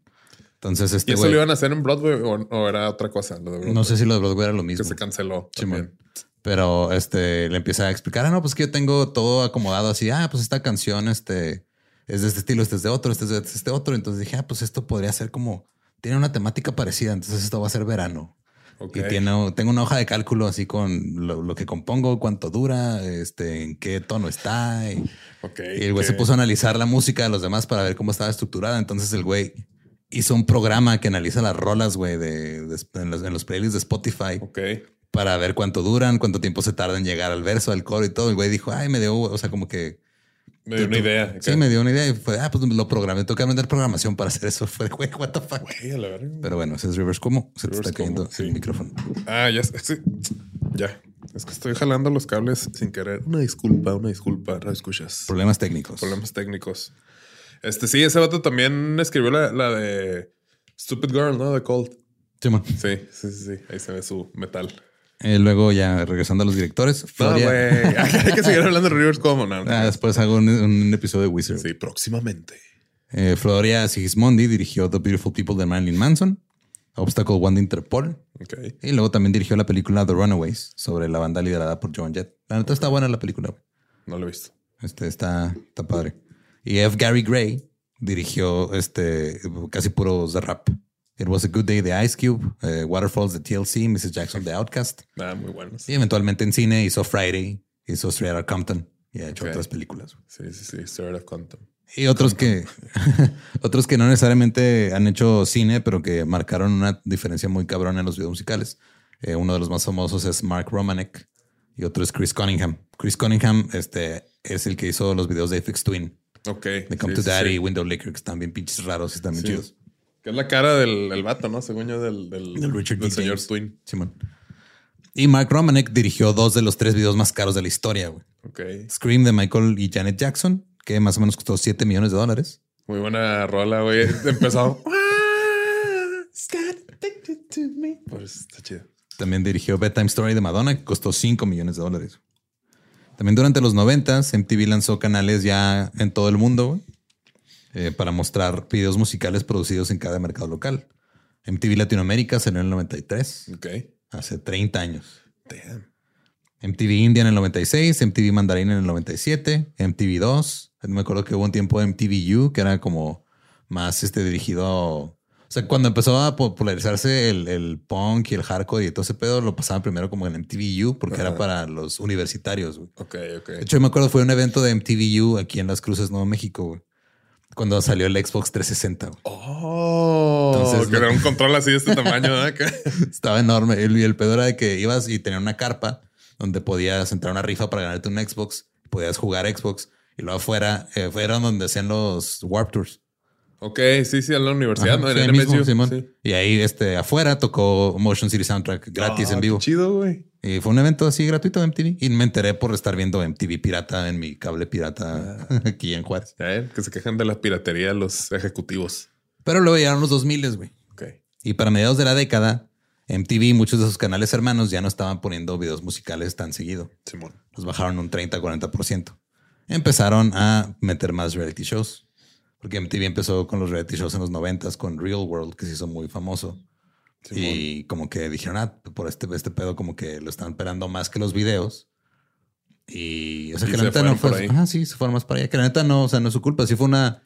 Entonces, este. ¿Y eso lo iban a hacer en Broadway o, era otra cosa? no sé si lo de Broadway era lo mismo. Que se canceló. Simón. Pero este le empieza a explicar, ah, no, pues que yo tengo todo acomodado así. Ah, pues esta canción este, es de este estilo, este es de otro, este es de este otro. Entonces dije, ah, pues esto podría ser como, tiene una temática parecida. Entonces esto va a ser verano. Y tiene, tengo una hoja de cálculo así con lo, que compongo, cuánto dura, este, en qué tono está. Y, y el güey se puso a analizar la música de los demás para ver cómo estaba estructurada. Entonces el güey hizo un programa que analiza las rolas, güey, de, en, los, en, los, playlists de Spotify. Ok para ver cuánto duran, cuánto tiempo se tarda en llegar al verso, al coro y todo. El güey dijo, ay, me dio, o sea, como que... Me dio una idea. Sí, me dio una idea y fue, ah, pues lo programé. Tengo que aprender programación para hacer eso. [laughs] Fue, güey, what the fuck. Pero bueno, ese es Rivers como se te está cayendo el micrófono. Ah, ya, sí. Ya. Es que estoy jalando los cables sin querer. Una disculpa, una disculpa. No escuchas. Problemas técnicos. Problemas técnicos. Este sí, ese vato también escribió la, la de Stupid Girl, ¿no? De Cold. Sí, sí, sí, sí. Ahí se ve su metal. Eh, luego ya regresando a los directores. Floria... [laughs] Hay que seguir hablando de Rivers como. No, ah, después hago un, episodio de Wizard. Sí, próximamente. Eh, Floria Sigismondi dirigió The Beautiful People de Marilyn Manson, Obstacle One de Interpol. Okay. Y luego también dirigió la película The Runaways sobre la banda liderada por Joan Jett. La neta está buena la película. No lo he visto. Este está, está padre. Y F. Gary Gray dirigió este casi puros de rap. It Was a Good Day de Ice Cube, uh, Waterfalls de TLC, Mrs. Jackson de Outcast. Ah, muy buenos. Y eventualmente en cine hizo Friday, hizo Straight Outta Compton y ha hecho otras películas. Sí, sí, sí, Straight Outta Compton. Y otros que [laughs] [laughs] otros que no necesariamente han hecho cine, pero que marcaron una diferencia muy cabrona en los videos musicales. Eh, uno de los más famosos es Mark Romanek y otro es Chris Cunningham. Chris Cunningham este, es el que hizo los videos de FX Twin. Ok. De Come to Daddy, Window Liquor, que están bien pinches raros y están bien chidos. Que es la cara del, del vato, ¿no? Según yo, del, del, del señor Twin. Simón. Y Mark Romanek dirigió dos de los tres videos más caros de la historia, güey. Ok. Scream de Michael y Janet Jackson, que más o menos costó 7 millones de dólares. Muy buena rola, güey. Empezó. [laughs] pues está chido. También dirigió Bedtime Story de Madonna, que costó 5 millones de dólares. También durante los 90 MTV lanzó canales ya en todo el mundo, güey. Eh, para mostrar videos musicales producidos en cada mercado local. MTV Latinoamérica salió en el 93. Ok. Hace 30 años. Damn. MTV India en el 96, MTV Mandarín en el 97, MTV 2. Me acuerdo que hubo un tiempo de MTV U que era como más este, dirigido O sea, cuando empezó a popularizarse el, punk y el hardcore y todo ese pedo, lo pasaban primero como en MTV U porque era para los universitarios. Ok, ok. De hecho, me acuerdo fue un evento de MTV U aquí en Las Cruces, Nuevo México. Güey cuando salió el Xbox 360. Oh, Entonces, que era un control así de este [laughs] tamaño. Estaba enorme. Y el pedo era de que ibas y tenía una carpa donde podías entrar a una rifa para ganarte un Xbox. Podías jugar Xbox. Y luego afuera, eh, fueron donde hacían los Warp Tours. Ok, sí, sí, en la universidad, ¿no? En mismo, sí. Y ahí este, afuera tocó Motion City Soundtrack gratis en ah, vivo. chido, güey. Y fue un evento así gratuito de MTV. Y me enteré por estar viendo MTV pirata en mi cable pirata ah. [laughs] aquí en Juárez. que se quejan de la piratería los ejecutivos. Pero luego llegaron los 2000, güey. Ok. Y para mediados de la década, MTV, muchos de sus canales hermanos ya no estaban poniendo videos musicales tan seguido. Simón. Los bajaron un 30-40%. Empezaron a meter más reality shows. Porque MTV empezó con los reality shows en los 90 con Real World, que se hizo muy famoso. Y como que dijeron, ah, por este, este pedo, como que lo están esperando más que los videos. Y, o sea, Y que la neta no fue. Ah, sí, se fueron más para allá. Que la neta no, o sea, no es su culpa. Sí fue una.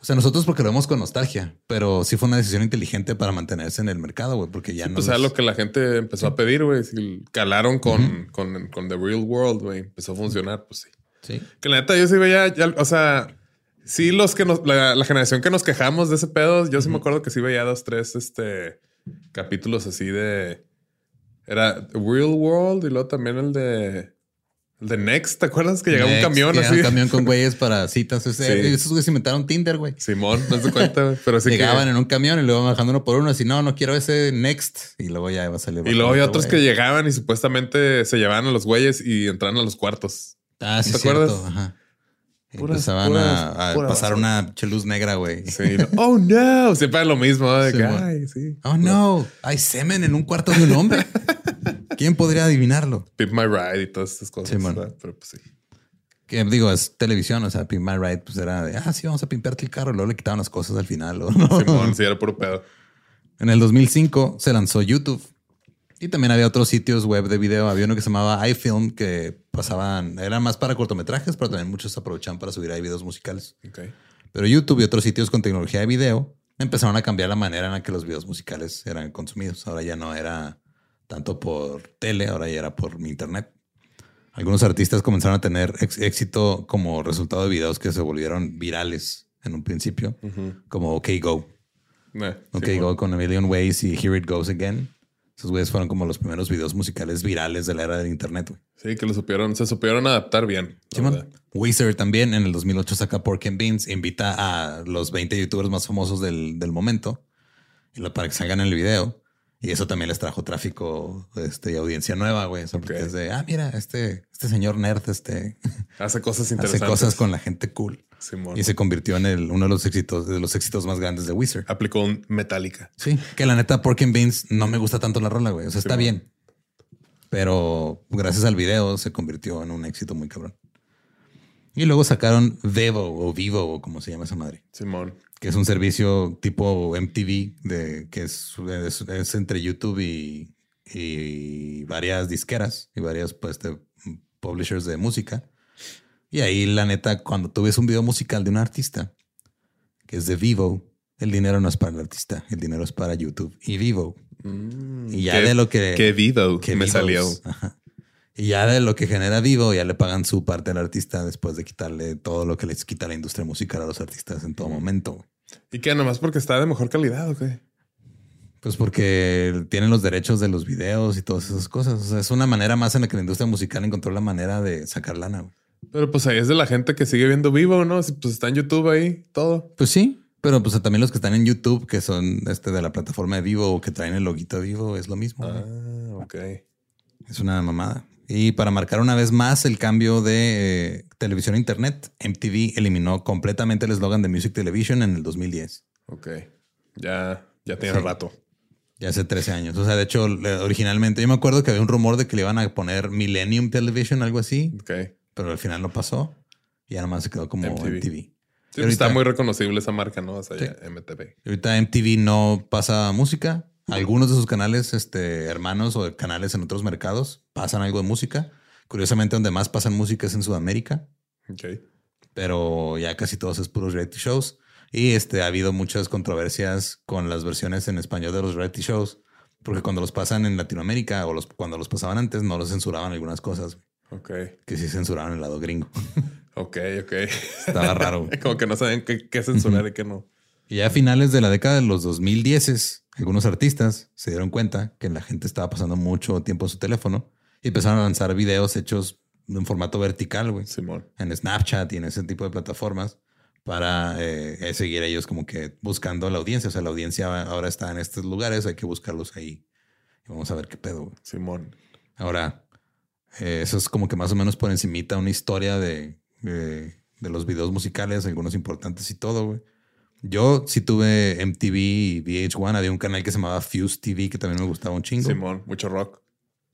O sea, nosotros porque lo vemos con nostalgia, pero sí fue una decisión inteligente para mantenerse en el mercado, güey, porque ya no. Pues lo que la gente empezó a pedir, güey. Si calaron con, con, con The Real World, güey. Empezó a funcionar, pues sí. Sí. Que la neta, yo sí veía, ya, o sea, sí, los que nos, la, la generación que nos quejamos de ese pedo, yo sí me acuerdo que sí veía dos, tres, este, capítulos así de. Era Real World y luego también el de. El de Next, ¿te acuerdas que llegaba un camión así? Un camión con [laughs] güeyes para citas. Sí. Esos güeyes inventaron Tinder, güey. Simón, no se cuenta, güey. Pero sí Llegaban que. en un camión y luego bajando uno por uno. Así, no, no quiero ese next. Y luego ya iba a salir. Y luego otro otros güey. que llegaban y supuestamente se llevaban a los güeyes y entraban a los cuartos. Ah, sí, ¿Te cierto. acuerdas? Ajá. Puras- Empezaban puras- a, a puras pasar basura. una luz negra, güey. Sí. oh no. Siempre lo mismo. De Sí, que, mon. ay, sí. Oh no, hay semen en un cuarto de un hombre. [laughs] ¿Quién podría adivinarlo? Pimp My Ride y todas estas cosas. Pero pues sí. Que digo, es televisión, o sea, Pimp My Ride, pues era de, ah, sí, vamos a pimpearte el carro. Luego le quitaban las cosas al final. ¿o? Simón, sí, era puro pedo. En el 2005 se lanzó YouTube y también había otros sitios web de video. Había uno que se llamaba iFilm que pasaban, eran más para cortometrajes, pero también muchos aprovechaban para subir ahí videos musicales. Pero YouTube y otros sitios con tecnología de video empezaron a cambiar la manera en la que los videos musicales eran consumidos. Ahora ya no era tanto por tele, ahora ya era por internet. Algunos artistas comenzaron a tener éxito como resultado de videos que se volvieron virales en un principio, como OK Go. Nah, OK. Go con A Million Ways y Here It Goes Again. Esos güeyes fueron como los primeros videos musicales virales de la era del internet. güey. Sí, que lo supieron, se supieron adaptar bien. verdad. Weezer también en el 2008 saca Pork and Beans, invita a los 20 youtubers más famosos del, del momento y lo- para que salgan en el video. Y eso también les trajo tráfico este, y audiencia nueva, güey. O sea, porque Ok. es de, ah, mira, este, este señor nerd este, [laughs] Hace cosas hace interesantes. cosas con la gente cool. Simón. Y se convirtió en el, uno de los éxitos, de los éxitos más grandes de Weezer. Aplicó un Metallica. Sí, que la neta Pork and Beans no me gusta tanto la rola, güey. O sea, está Simón. bien. Pero gracias al video se convirtió en un éxito muy cabrón. Y luego sacaron Vevo o Vivo o como se llama esa madre, Simón. que es un servicio tipo MTV de que es, es- es entre YouTube y, y varias disqueras y varias pues, de publishers de música. Y ahí la neta, cuando tú ves un video musical de un artista que es de Vivo, el dinero no es para el artista, el dinero es para YouTube y Vivo. Y ya Qué- de lo que... Qué Vivo que me Vivos, salió. ajá. Y ya de lo que genera Vivo, ya le pagan su parte al artista después de quitarle todo lo que les quita la industria musical a los artistas en todo momento. güey. ¿Y qué? Nomás porque está de mejor calidad, ¿o qué? Pues porque tienen los derechos de los videos y todas esas cosas. O sea, es una manera más en la que la industria musical encontró la manera de sacar lana. güey. Pero pues ahí es de la gente que sigue viendo Vivo, ¿no? Si, Pues está en YouTube ahí, todo. Pues sí, pero pues también los que están en YouTube, que son este de la plataforma de Vivo o que traen el loguito de Vivo, es lo mismo. Ah, ok. Es una mamada. Y para marcar una vez más el cambio de eh, televisión a internet, MTV eliminó completamente el eslogan de Music Television en el 2010. Ok. Ya, ya tiene Sí. rato. Ya hace 13 años. O sea, de hecho, originalmente yo me acuerdo que había un rumor de que le iban a poner Millennium Television, algo así, Ok. Pero al final no pasó. Y ya nomás se quedó como MTV. MTV. Sí, pues ahorita- está muy reconocible esa marca, ¿no? O sea, Sí. MTV. Y Ahorita MTV no pasa música. Algunos de sus canales, este, hermanos o canales en otros mercados, pasan algo de música. Curiosamente, donde más pasan música es en Sudamérica. Ok. pero ya casi todos es puros reality shows. Y este, ha habido muchas controversias con las versiones en español de los reality shows, porque cuando los pasan en Latinoamérica o los, cuando los pasaban antes, no los censuraban algunas cosas Ok. que sí censuraban el lado gringo. [laughs] Ok, ok. Estaba raro. [laughs] Como que no saben qué, qué censurar y qué no. Y ya a finales de la década de los 2010, algunos artistas se dieron cuenta que la gente estaba pasando mucho tiempo en su teléfono y empezaron a lanzar videos hechos en formato vertical, güey. Simón. en Snapchat y en ese tipo de plataformas para eh, eh, seguir ellos como que buscando la audiencia. O sea, la audiencia ahora está en estos lugares, hay que buscarlos ahí. Y vamos a ver qué pedo. güey. Simón. Ahora, eh, eso es como que más o menos por encimita una historia de, de, de los videos musicales, algunos importantes y todo, güey. Yo sí tuve MTV y VH1. Había un canal que se llamaba Fuse TV que también me gustaba un chingo. Simón, mucho rock.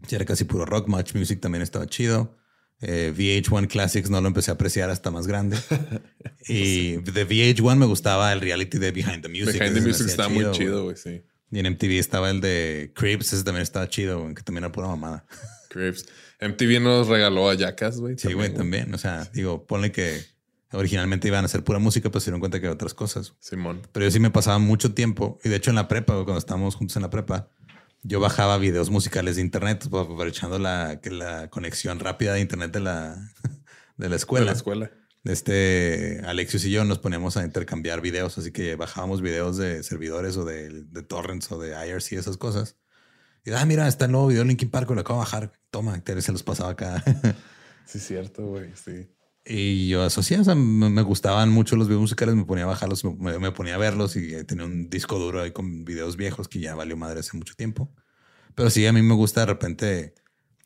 Sí, era casi puro rock. Much Music también estaba chido. Eh, VH1 Classics no lo empecé a apreciar hasta más grande. [laughs] y de VH1 me gustaba el reality de Behind the Music. Behind the Music está muy chido, güey, sí. Y en MTV estaba el de Cribs, ese también estaba chido, güey, que también era pura mamada. Cribs. MTV nos regaló a Jackass, güey. Sí, güey, también. O sea, digo, ponle que originalmente iban a hacer pura música, pero se dieron cuenta que había otras cosas. Simón. Pero yo sí me pasaba mucho tiempo. Y de hecho en la prepa, cuando estábamos juntos en la prepa, yo bajaba videos musicales de internet, pues, aprovechando la, la conexión rápida de internet de la, [laughs] de la escuela. De la escuela. Este Alexios y yo nos poníamos a intercambiar videos, así que bajábamos videos de servidores o de, de torrents o de IRC, esas cosas. Y ah, mira, está el nuevo video de Linkin Park, lo acabo de bajar. Toma, se los pasaba acá. [laughs] Sí, cierto, güey, sí. y yo asocié, o sea, me, gustaban mucho los videos musicales, me ponía a bajarlos, me, me ponía a verlos y eh, tenía un disco duro ahí con videos viejos que ya valió madre hace mucho tiempo. Pero sí, a mí me gusta de repente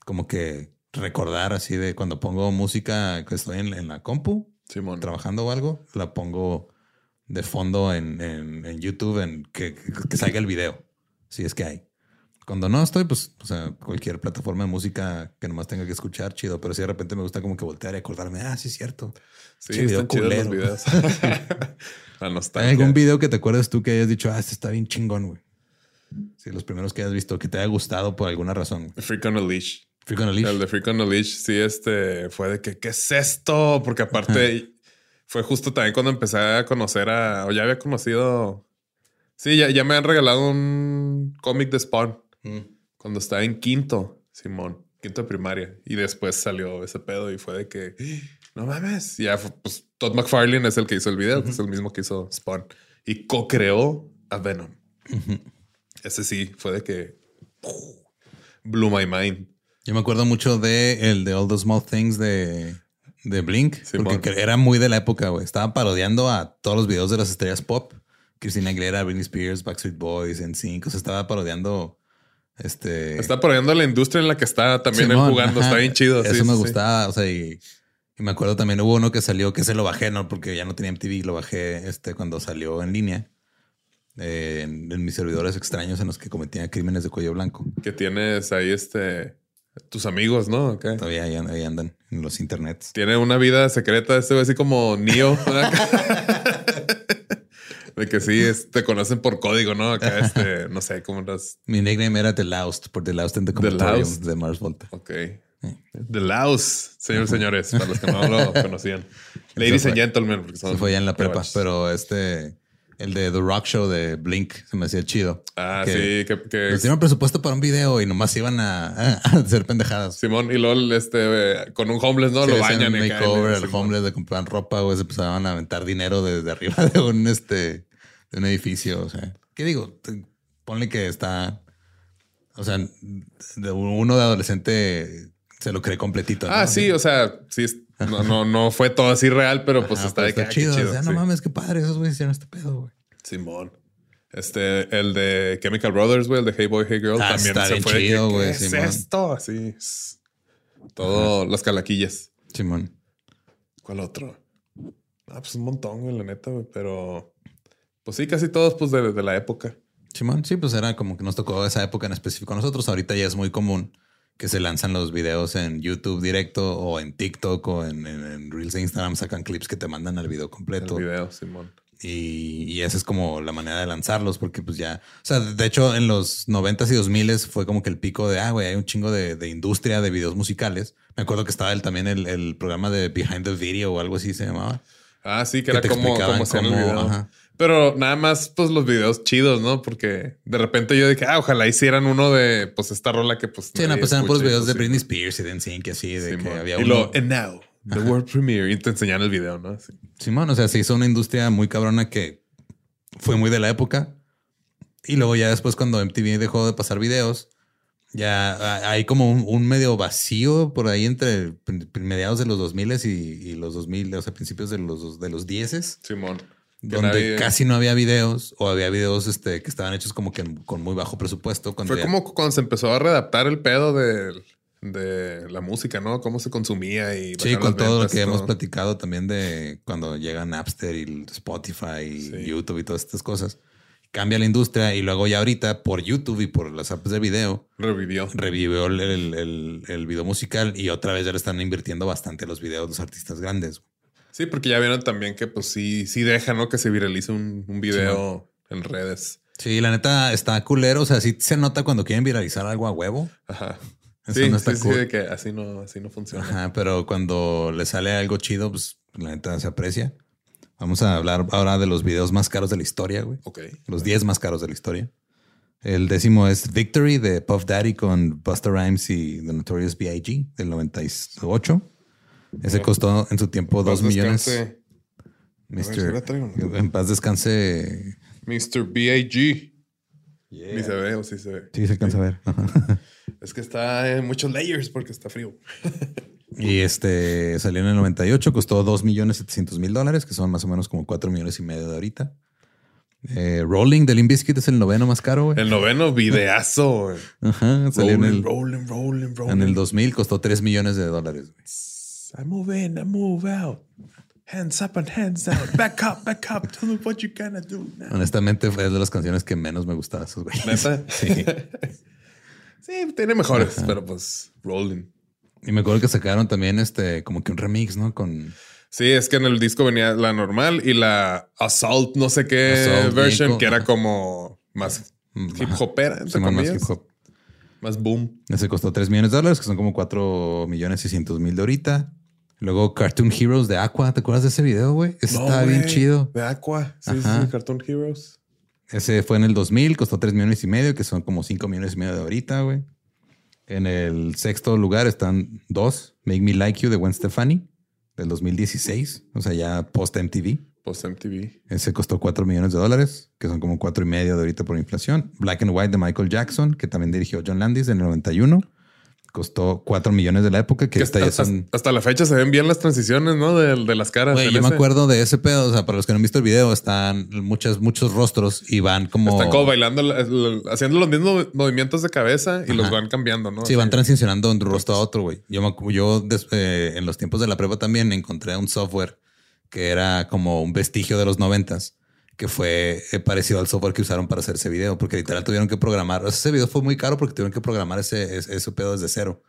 como que recordar así de cuando pongo música que estoy en, en la compu, Simón. trabajando o algo, la pongo de fondo en, en- en YouTube en que- que salga el video, si es que hay. Cuando no estoy, pues, o sea, cualquier plataforma de música que nomás tenga que escuchar, chido. Pero sí de repente me gusta como que voltear y acordarme, ah, sí es cierto. Sí, Che, video los culero. videos. [laughs] La ¿Hay algún video que te acuerdas tú que hayas dicho, ah, este está bien chingón, güey? Sí, los primeros que hayas visto, que te haya gustado por alguna razón. Freak on a Leash. Freak on a Leash. El de Freak on a Leash, sí, este fue de que, ¿qué es esto? Porque aparte fue justo también cuando empecé a conocer a, o ya había conocido, sí, ya, ya me han regalado un cómic de Spawn Mm. cuando estaba en quinto, Simón, quinto de primaria. Y después salió ese pedo y fue de que, no mames. Ya, fue, pues Todd McFarlane es el que hizo el video, que es el mismo que hizo Spawn. Y co-creó a Venom. Ese sí, fue de que blew my mind. Yo me acuerdo mucho de el de All the Small Things de, de Blink, Simón. porque que- era muy de la época, güey. Estaba parodiando a todos los videos de las estrellas pop. Christina Aguilera, Britney Spears, Backstreet Boys, NSYNC. O sea, estaba parodiando este... Está poniendo la industria en la que está también él jugando. ajá. Está bien chido. Eso sí, me sí, gustaba. O sea, y, y me acuerdo también hubo uno que salió que se lo bajé, ¿no? Porque ya no tenía MTV, lo bajé este cuando salió en línea. eh, en, en mis servidores extraños en los que cometía crímenes de cuello blanco. Que tienes ahí este tus amigos, ¿no? Acá. Todavía ahí, andan en los internets. Tiene una vida secreta, este así como Neo. [laughs] de que sí, es- te conocen por código, ¿no? Acá [laughs] este, no sé cómo las. Mi nickname era The Loust, por The Loust in the Combinatorium Loust. de Mars Volta. Ok. The Laos, señores señores, para los que no lo [laughs] conocían. Ladies and gentlemen, porque son Eso fue ya en la prepa, caballos. pero este, el de The Rock Show de Blink se me hacía chido. Ah, Que sí, que, que Les dieron presupuesto para un video y nomás iban a, [laughs] a- hacer pendejadas. Simón y LOL, este, con un homeless, ¿no? Sí, lo bañan makeover, y- el Simón. homeless, le compraban ropa, güey, se empezaban a aventar dinero desde arriba de un, este, de un edificio. O sea, ¿qué digo? Ponle que está, o sea, de uno de adolescente se lo cree completito. ¿no? Ah, sí, o sea, sí, no, [laughs] no, no fue todo así real, pero pues Ajá, está de que está ah, chido. chido, o sea, sí. no mames, qué padre, esos güeyes hicieron este pedo, güey. Simón. Este, el de Chemical Brothers, güey, el de Hey Boy, Hey Girl, Ah, también está se bien fue chido, ¿qué güey, es Simón. esto? Es Todo las calaquillas. Simón. ¿Cuál otro? Ah, pues un montón, güey, la neta, güey, pero pues sí, casi todos, pues de, de la época. Simón, sí, pues era como que nos tocó esa época en específico a nosotros. Ahorita ya es muy común que se lanzan los videos en YouTube directo o en TikTok o en, en- en Reels de Instagram, sacan clips que te mandan al video El completo. video, Simón. Y, y esa es como la manera de lanzarlos, porque pues ya, o sea, de hecho en los 90s y 2000s fue como que el pico de, ah, güey, hay un chingo de, de industria de videos musicales. Me acuerdo que estaba el, también el, el programa de Behind the Video o algo así se llamaba. Ah, sí, Que que, era te como, como hacían el cómo- video. ajá. Pero nada más, pues los videos chidos, ¿no? Porque de repente yo dije, ah, ojalá hicieran uno de, pues esta rola que pues. Sí, no, pues eran puros videos de Britney Spears y de NSYNC así, de que había y uno. lo, and now, the world premiere. Y te enseñan el video, ¿no? Simón, o sea, se hizo una industria muy cabrona que fue muy de la época. Y luego ya después cuando MTV dejó de pasar videos, ya hay como un, un medio vacío por ahí entre mediados de los 2000 y, y los 2000, o sea, principios de los, de los 10 Simón. Donde nadie- casi no había videos o había videos este, que estaban hechos como que con muy bajo presupuesto. Cuando Fue ya- como cuando se empezó a redactar el pedo del de la música, ¿no? Cómo se consumía y Sí, con todo lo que hemos platicado también de cuando llega Napster y Spotify y Sí. YouTube y todas estas cosas. Cambia la industria y luego ya ahorita por YouTube y por las apps de video Revivió. revivió el, el, el- el video musical y otra vez ya le están invirtiendo bastante los videos los artistas grandes. Sí, porque ya vieron también que pues sí, sí deja, ¿no? Que se viralice un, un video en redes. Sí, la neta está culero. O sea, sí se nota cuando quieren viralizar algo a huevo. Ajá. Eso sí, no está sí, cool. sí, de que así no, así no funciona. Ajá, pero cuando le sale algo chido, pues la neta se aprecia. Vamos a hablar ahora de los videos más caros de la historia, güey. Ok. Los 10 más caros de la historia. El décimo es Victory de Puff Daddy con Busta Rhymes y The Notorious B.I.G. del 98. Ese costó en su tiempo 2 Paz millones. descanse, ver, si Mr. traigo, ¿no? En paz descanse. Mr. B.A.G. Ni se ve o sí se ve. Sí, se alcanza a ver. [laughs] Es que está en muchos layers porque está frío. [laughs] Y este salió en el 98, costó 2 millones 700 mil dólares, que son más o menos como 4 millones y medio de ahorita. Eh, Rolling de Limp Bizkit es el noveno más caro, güey. El noveno videazo. güey. Ajá, salió en Rolling, el, rolling, rolling, rolling. en el 2000, costó 3 millones de dólares. güey. I move in, I move out. Hands up and hands down. Back up, back up. Tell me what you gonna do now. Honestamente, fue de las canciones que menos me gustaba esos güeyes. ¿Neta? [laughs] Sí. Sí, tiene mejores, pero pues rolling. Y me acuerdo que sacaron también este, como que un remix, ¿no? Con Sí, es que en el disco venía la normal y la Assault, no sé qué Assault version, que era como más Mm, hip hopera, entre se llama más hip hop. Más boom. Ese costó 3 millones de dólares, que son como 4 millones 600 mil de ahorita. Luego Cartoon Heroes de Aqua. ¿Te acuerdas de ese video, güey? Ese No, estaba bien chido. De Aqua. Sí, sí, Ajá. sí, Cartoon Heroes. Ese fue en el 2000, costó 3 millones y medio, que son como 5 millones y medio de ahorita, güey. En el sexto lugar están dos, Make Me Like You de Gwen Stefani, del 2016, o sea, ya post MTV. Post MTV. Ese costó 4 millones de dólares, que son como 4 y medio de ahorita por inflación. Black and White de Michael Jackson, que también dirigió John Landis en el 91. Costó 4 millones de la época, que hasta, ya son... hasta- la fecha se ven bien las transiciones, ¿no? De, de las caras. Yo me acuerdo de ese pedo, o sea, para los que no han visto el video, están muchas, muchos rostros y van como... Están como bailando, la- la- haciendo los mismos movimientos de cabeza y los van cambiando, ¿no? Sí, van transicionando de un rostro a otro, güey. Yo, me yo des- eh, en los tiempos de la prepa también encontré un software que era como un vestigio de los noventas, que fue eh, parecido al software que usaron para hacer ese video, porque literal tuvieron que programar. ese video fue muy caro porque tuvieron que programar ese, ese, ese pedo desde cero.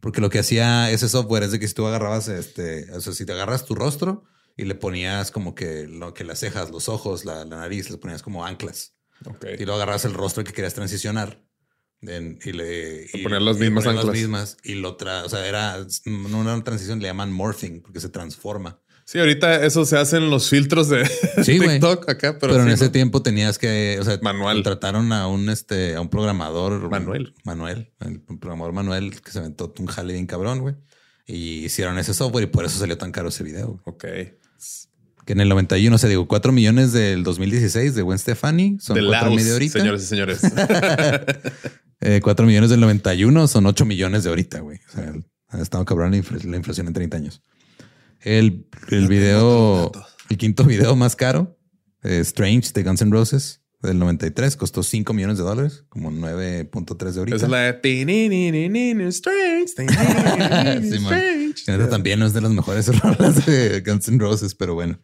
Porque lo que hacía ese software es de que si tú agarrabas este, o sea, si te agarras tu rostro y le ponías como que lo que las cejas, los ojos, la, la nariz, les ponías como anclas. Ok. Y luego agarras el rostro que querías transicionar. en- y le y, poner las y mismas poner las anclas. mismas. Y lo tra o sea, era no una transición, le llaman morphing porque se transforma. Sí, ahorita eso se hace en los filtros de Sí. TikTok acá, pero, Pero, en ese ¿no? tiempo tenías que, o sea, Manual. Contrataron a un este, a un programador. Manuel. Manuel, el programador Manuel que se aventó un jale bien cabrón, güey. Y hicieron ese software y por eso salió tan caro ese video. Ok. Que en el 91, o sea, digo, 4 millones del 2016 de Gwen Stefani son De 4 y Laos, medio ahorita. señores y señores. [laughs] Eh, 4 millones del 91 son 8 millones de ahorita, güey. O sea, ha estado cabrón la, infl- la inflación en 30 años. El, el video, el quinto video más caro, eh, Strange de Guns N' Roses del 93, costó 5 millones de dólares, como 9.3 de ahorita. Esa es la de Strange. [laughs] Sí, también no es de las mejores [laughs] rolas de Guns N' Roses, pero bueno.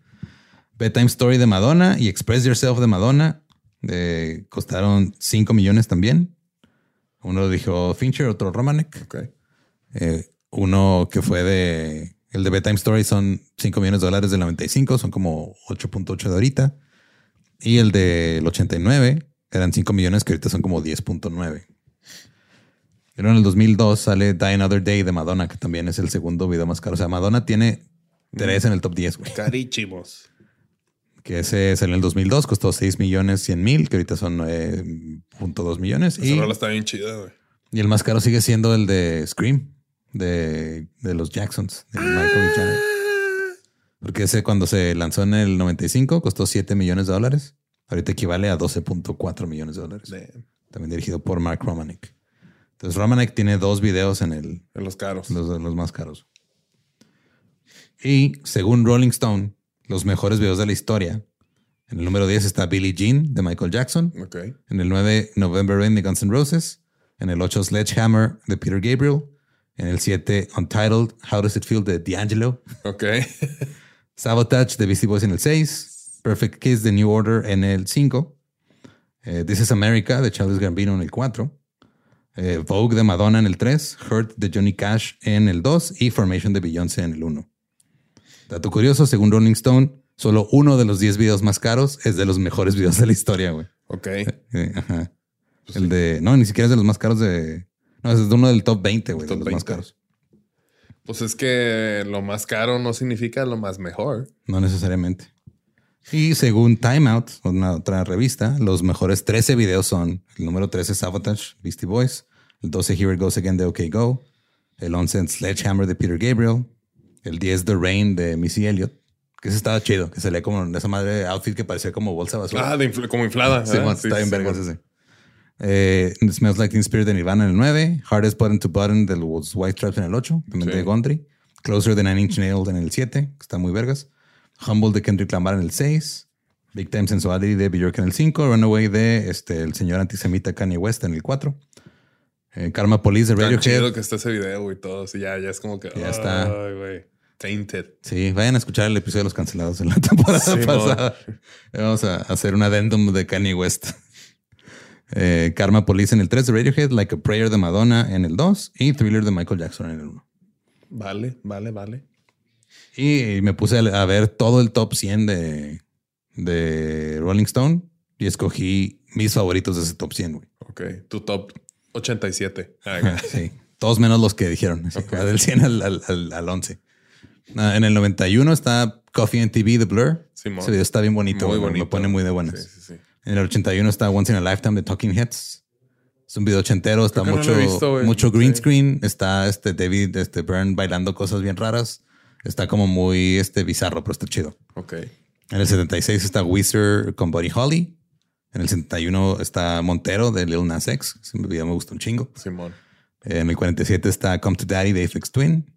Bedtime Story de Madonna y Express Yourself de Madonna eh, costaron 5 millones también. Uno lo dijo Fincher, otro Romanek. Eh, uno que fue de. El de Bedtime Story son 5 millones de dólares del 95, son como 8.8 de ahorita. Y el del 89 eran 5 millones que ahorita son como 10.9. Pero en el 2002 sale Die Another Day de Madonna, que también es el segundo video más caro. O sea, Madonna tiene 3 en el top 10, güey. Carísimos. Que ese es en el 2002, costó 6 millones 100 mil, que ahorita son 9.2 millones. Esa Y, rola está bien chida, güey. y el más caro sigue siendo el de Scream, de, de los Jacksons, de Michael y Janet. Porque ese cuando se lanzó en el 95 costó 7 millones de dólares. Ahorita equivale a 12.4 millones de dólares. Damn. También dirigido por Mark Romanek. Entonces Romanek tiene dos videos en el, En los caros. los, los más caros. Y según Rolling Stone, los mejores videos de la historia. En el número 10 está Billie Jean de Michael Jackson. En el 9, November Rain de Guns N' Roses. En el 8, Sledgehammer de Peter Gabriel. En el 7, Untitled, How Does It Feel de D'Angelo. Ok. [laughs] Sabotage de Beastie Boys en el 6. Perfect Kiss de New Order en el 5. Eh, This is America de Charles Gambino en el 4. Eh, Vogue de Madonna en el 3. Hurt de Johnny Cash en el 2. Y Formation de Beyoncé en el 1. Dato curioso, según Rolling Stone, solo uno de los 10 videos más caros es de los mejores videos de la historia, güey. Ok. [laughs] Eh, ajá. el de... No, ni siquiera es de los más caros de... No, es de uno del top 20, güey, de los más 20. caros. Pues es que lo más caro no significa lo más mejor. No necesariamente. Y según Time Out, una otra revista, los mejores 13 videos son el número 13 Sabotage, Beastie Boys, el 12 Here It Goes Again de OK Go, el 11 Sledgehammer de Peter Gabriel, el 10 The Rain de Missy Elliott, que ese estaba chido, que se lee como esa madre outfit que parecía como bolsa basura. Ah, de infl- como inflada. Sí, ¿verdad? man, Sí, está bien sí, vergas ese. Eh, Smells Like Teen Spirit de Nirvana en el 9. Hardest Button to Button de los White Stripes en el 8. También Sí. de Gondry. Closer de Nine Inch Nails en el 7. Que está muy vergas. Humble de Kendrick Lamar en el 6. Big Time Sensuality de Bjork en el 5. Runaway de este, el señor antisemita Kanye West en el 4. Eh, Karma Police de Radiohead. chido que está ese video y todo. Sí, ya, ya es como que. Ya está. Ay. Tainted. Sí, vayan a escuchar el episodio de los cancelados de la temporada Sí, pasada. Vamos a hacer un addendum de Kanye West. Eh, Karma Police en el 3 de Radiohead, Like a Prayer de Madonna en el 2 y Thriller de Michael Jackson en el 1. Vale, vale, vale. Y me puse a ver todo el top 100 de, de Rolling Stone y escogí mis favoritos de ese top 100, güey. Ok. Tu top 87. Ah, Sí, todos menos los que dijeron. así, Ok. va Del 100 al, al, al- al 11. Ah, en el 91 está Coffee and TV de Blur. Simón. Ese video está bien bonito. Muy bonito. Me pone muy de buenas. Sí, sí, sí. En el 81 está Once in a Lifetime de Talking Heads. Es un video ochentero, está no mucho, visto, mucho green Sí. screen. Está este David este Byrne bailando cosas bien raras. Está como muy este bizarro, pero está chido. Ok. En el 76 está Weezer con Buddy Holly. En el 71 está Montero de Lil Nas X. Ese video me gusta un chingo. Simón. En el 47 está Come to Daddy de Aphex Twin.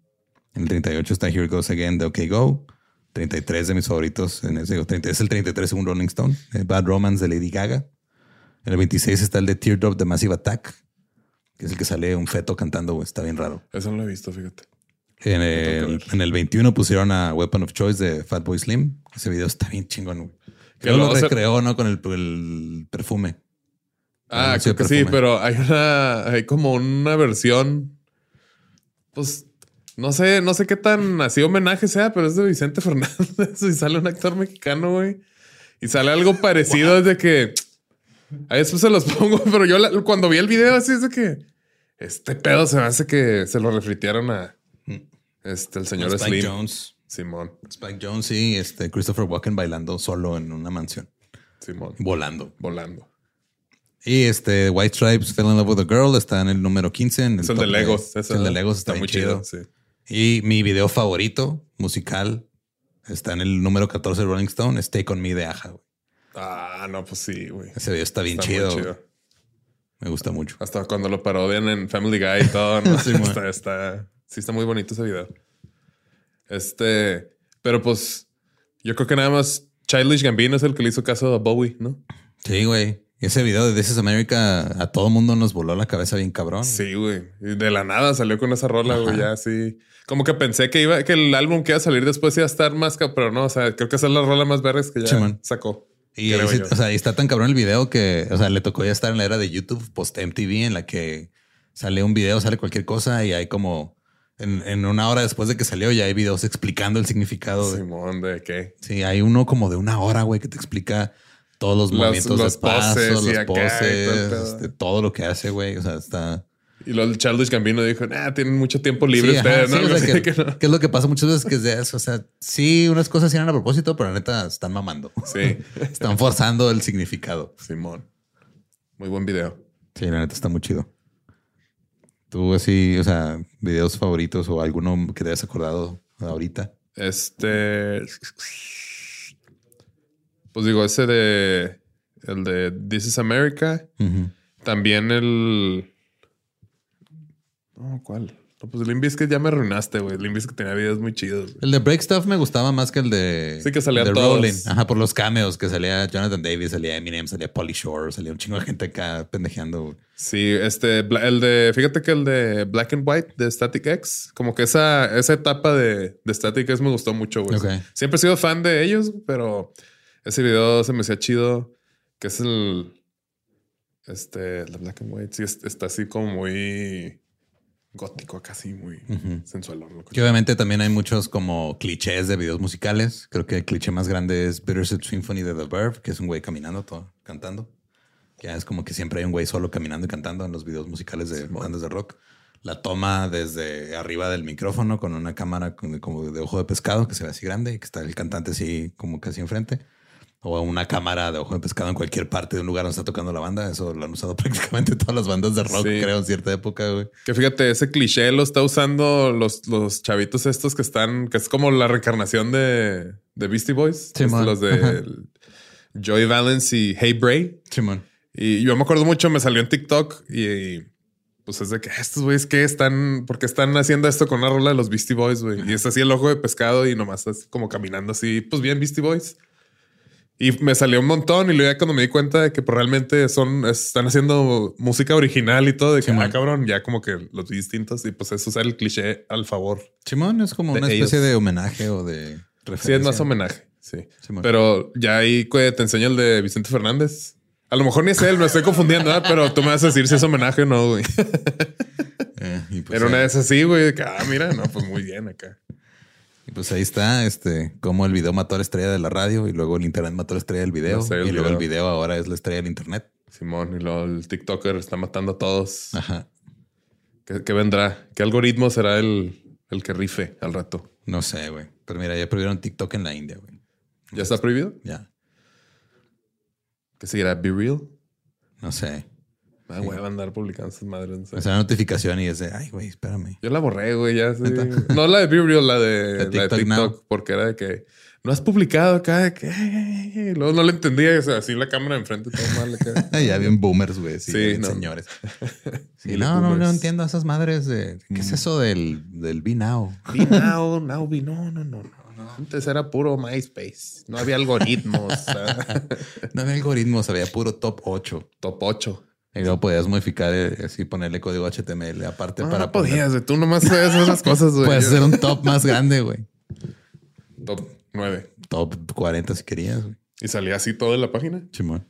En el 38 está Here Goes Again de OK Go. 33 de mis favoritos. En ese, 30 es el 33 según Rolling Stone. Eh, Bad Romance de Lady Gaga. En el 26 está el de Teardrop de Massive Attack. Que es el que sale un feto cantando. Está bien raro. Eso no lo he visto, fíjate. En el, en el 21 pusieron a Weapon of Choice de Fatboy Slim. Ese video está bien chingón. güey. Que lo recreó, ¿no? Con el, el perfume. Ah, creo que sí, pero hay una, hay como una versión, pues, no sé, no sé qué tan así homenaje sea, pero es de Vicente [laughs] Fernández y sale un actor mexicano, güey. Y sale algo [laughs] parecido desde que, ahí después se los pongo, [laughs] pero yo la- cuando vi el video así es de que, este pedo se me hace que se lo refritieron a, este, el señor Spike Slim. Jones. Simón, Spike Jones y este Christopher Walken bailando solo en una mansión. Simón, Volando. volando. Y este White Stripes Fell in Love with a Girl está en el número 15. En Es el de Legos. el de. Legos está, muy chido. sí. Y mi video favorito musical está en el número 14 de Rolling Stone. es Take on Me de Aja. güey. Ah, no, pues sí, güey. Ese video está bien Está chido. Me gusta mucho. Hasta cuando lo parodian en Family Guy y todo, ¿no? [laughs] Sí, está- sí, está muy bonito ese video. Este, pero pues yo creo que nada más Childish Gambino es el que le hizo caso a Bowie, ¿no? Sí, güey. Ese video de This is America a todo mundo nos voló la cabeza bien cabrón. Sí, güey. De la nada salió con esa rola, güey, ya así. Como que pensé que iba, que el álbum que iba a salir después iba a estar más, pero no, o sea, creo que esa es la rola más verde que ya sacó. Y, ahí o sea, y está tan cabrón el video que, o sea, le tocó ya estar en la era de YouTube post MTV en la que sale un video, sale cualquier cosa y hay como en, en una hora después de que salió ya hay videos explicando el significado. de- Simón, ¿de qué? Sí, hay uno como de una hora, güey, que te explica todos los Los- movimientos los de paso, poses los poses, todo este, todo lo que hace, güey. O sea, está. Y luego el Childish Gambino dijo, ah, tienen mucho tiempo libre Sí, ajá, ustedes, sí, ¿no? o sea, Algo así que, que no. que es lo que pasa muchas veces que es de eso. O sea, sí, unas cosas sí eran a propósito, pero la neta están mamando. Sí, [laughs] Están forzando el significado. Simón. Muy buen video. Sí, la neta está muy chido. Tú así, o sea, videos favoritos o alguno que te hayas acordado ahorita. Este. Pues digo, ese de. El de This is America. También el. No, ¿cuál? No, pues Limp Bizkit ya me arruinaste, güey. Limp Bizkit tenía videos muy chidos. El de Break Stuff me gustaba más que el de. Sí, que salían de todos. Rolling. Ajá, por los cameos que salía Jonathan Davis, salía Eminem, salía Polly Shore, salía un chingo de gente acá pendejeando. güey. Sí, este, el de, fíjate que el de Black and White de Static X, como que esa, esa etapa de, de Static X me gustó mucho, güey. Siempre he sido fan de ellos, pero ese video se me hacía chido, que es el, este, de Black and White, sí, es- está así como muy gótico, casi muy sensualón. ¿no? Que obviamente también hay muchos como clichés de videos musicales. Creo que el cliché más grande es Bittersweet Symphony de The Verve, que es un güey caminando, todo, cantando. Ya es como que siempre hay un güey solo caminando y cantando en los videos musicales de bandas de rock. La toma desde arriba del micrófono con una cámara como de ojo de pescado que se ve así grande y que está el cantante así como casi enfrente. O una cámara de ojo de pescado en cualquier parte de un lugar donde está tocando la banda. Eso lo han usado [laughs] prácticamente todas las bandas de rock, Sí. creo, en cierta época, güey. Que fíjate, ese cliché lo está usando los, los chavitos estos que están, que es como la reencarnación de, de Beastie Boys. Sí, man. los de Joey Valence y Hey Bray. Simón. Y yo me acuerdo mucho, me salió en TikTok y, y, pues es de que estos güeyes que están, porque están haciendo esto con una rola de los Beastie Boys, güey. Y es así el ojo de pescado y nomás así como caminando así, pues bien Beastie Boys. Y me salió un montón y luego ya cuando me di cuenta de que pues, realmente son, están haciendo música original y todo, de que, Sí, ah, cabrón, ya como que los distintos y pues es usar el cliché al favor. Simón es como una especie ellos. de homenaje o de referencia. Sí, es más homenaje, sí. Pero ya ahí te enseño el de Vicente Fernández. A lo mejor ni es él, me estoy confundiendo, ¿verdad? pero tú me vas a decir si es homenaje o no, güey. [laughs] Eh, pues, Era una vez así, güey, de que, ah, mira, no, pues muy bien acá. Y pues ahí está, este, como el video mató a la estrella de la radio y luego el internet mató a la estrella del video. Y luego el video. video ahora es la estrella del internet. Simón, y luego el TikToker está matando a todos. Ajá. ¿Qué, qué vendrá? ¿Qué algoritmo será el, el que rife al rato? No sé, güey. Pero mira, ya prohibieron TikTok en la India, güey. ¿Ya está prohibido? Ya. ¿Qué seguirá? ¿Be Real? No sé. Ah, güey, va a andar publicando sus madres. no sé. O sea, notificación y es de, ay, güey, espérame. Yo la borré, güey, ya. sí. [laughs] No la de Be Real, la de, [laughs] De la de TikTok porque era de que no has publicado acá, que luego no le entendía, o sea, así la cámara enfrente, todo mal acá. [laughs] ya bien boomers, güey. Sí, Sí, bien no. señores. Sí, no, no, no entiendo a esas madres de. ¿Qué es eso del, del Be Now? Be now, now be no, no, no, no. Antes era puro MySpace. No había algoritmos. No había algoritmos, había puro top 8. top 8. Y luego podías modificar eh, así, ponerle código HTML aparte No, para no podías, güey. Tú nomás sabes esas [laughs] cosas, güey. Puedes hacer un top más grande, güey. Top 9. Top 40 si querías, güey. Y salía así todo en la página. Chimón.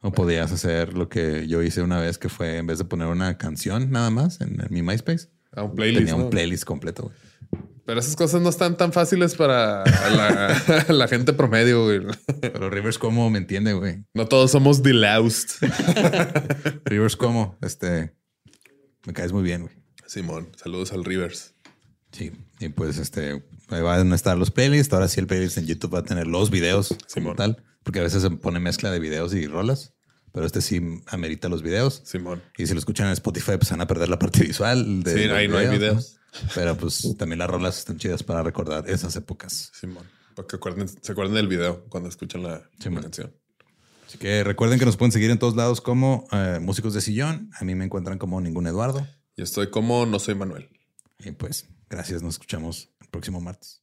O podías hacer lo que yo hice una vez, que fue en vez de poner una canción nada más en, en mi MySpace, A un playlist. tenía un ¿no? playlist completo, güey. Pero esas cosas no están tan fáciles para la, [laughs] la gente promedio, güey. Pero Rivers como me entiende, güey. No todos somos deloused. [laughs] Rivers como, este, me caes muy bien, güey. Simón, saludos al Rivers. Sí, y pues este, ahí van a estar los playlists. Ahora sí el playlist en YouTube va a tener los videos Simón. tal, porque a veces se pone mezcla de videos y rolas, pero este sí amerita los videos. Simón. Y si lo escuchan en Spotify, pues van a perder la parte visual. De Sí, ahí no hay videos. Pero pues también las rolas están chidas para recordar esas épocas. Simón. Para que acuerden, se acuerden del video cuando escuchan la, la canción. Así que recuerden que nos pueden seguir en todos lados como eh, Músicos de Sillón. A mí me encuentran como Ningún Eduardo. Yo estoy como no soy Manuel. Y pues gracias, nos escuchamos el próximo martes.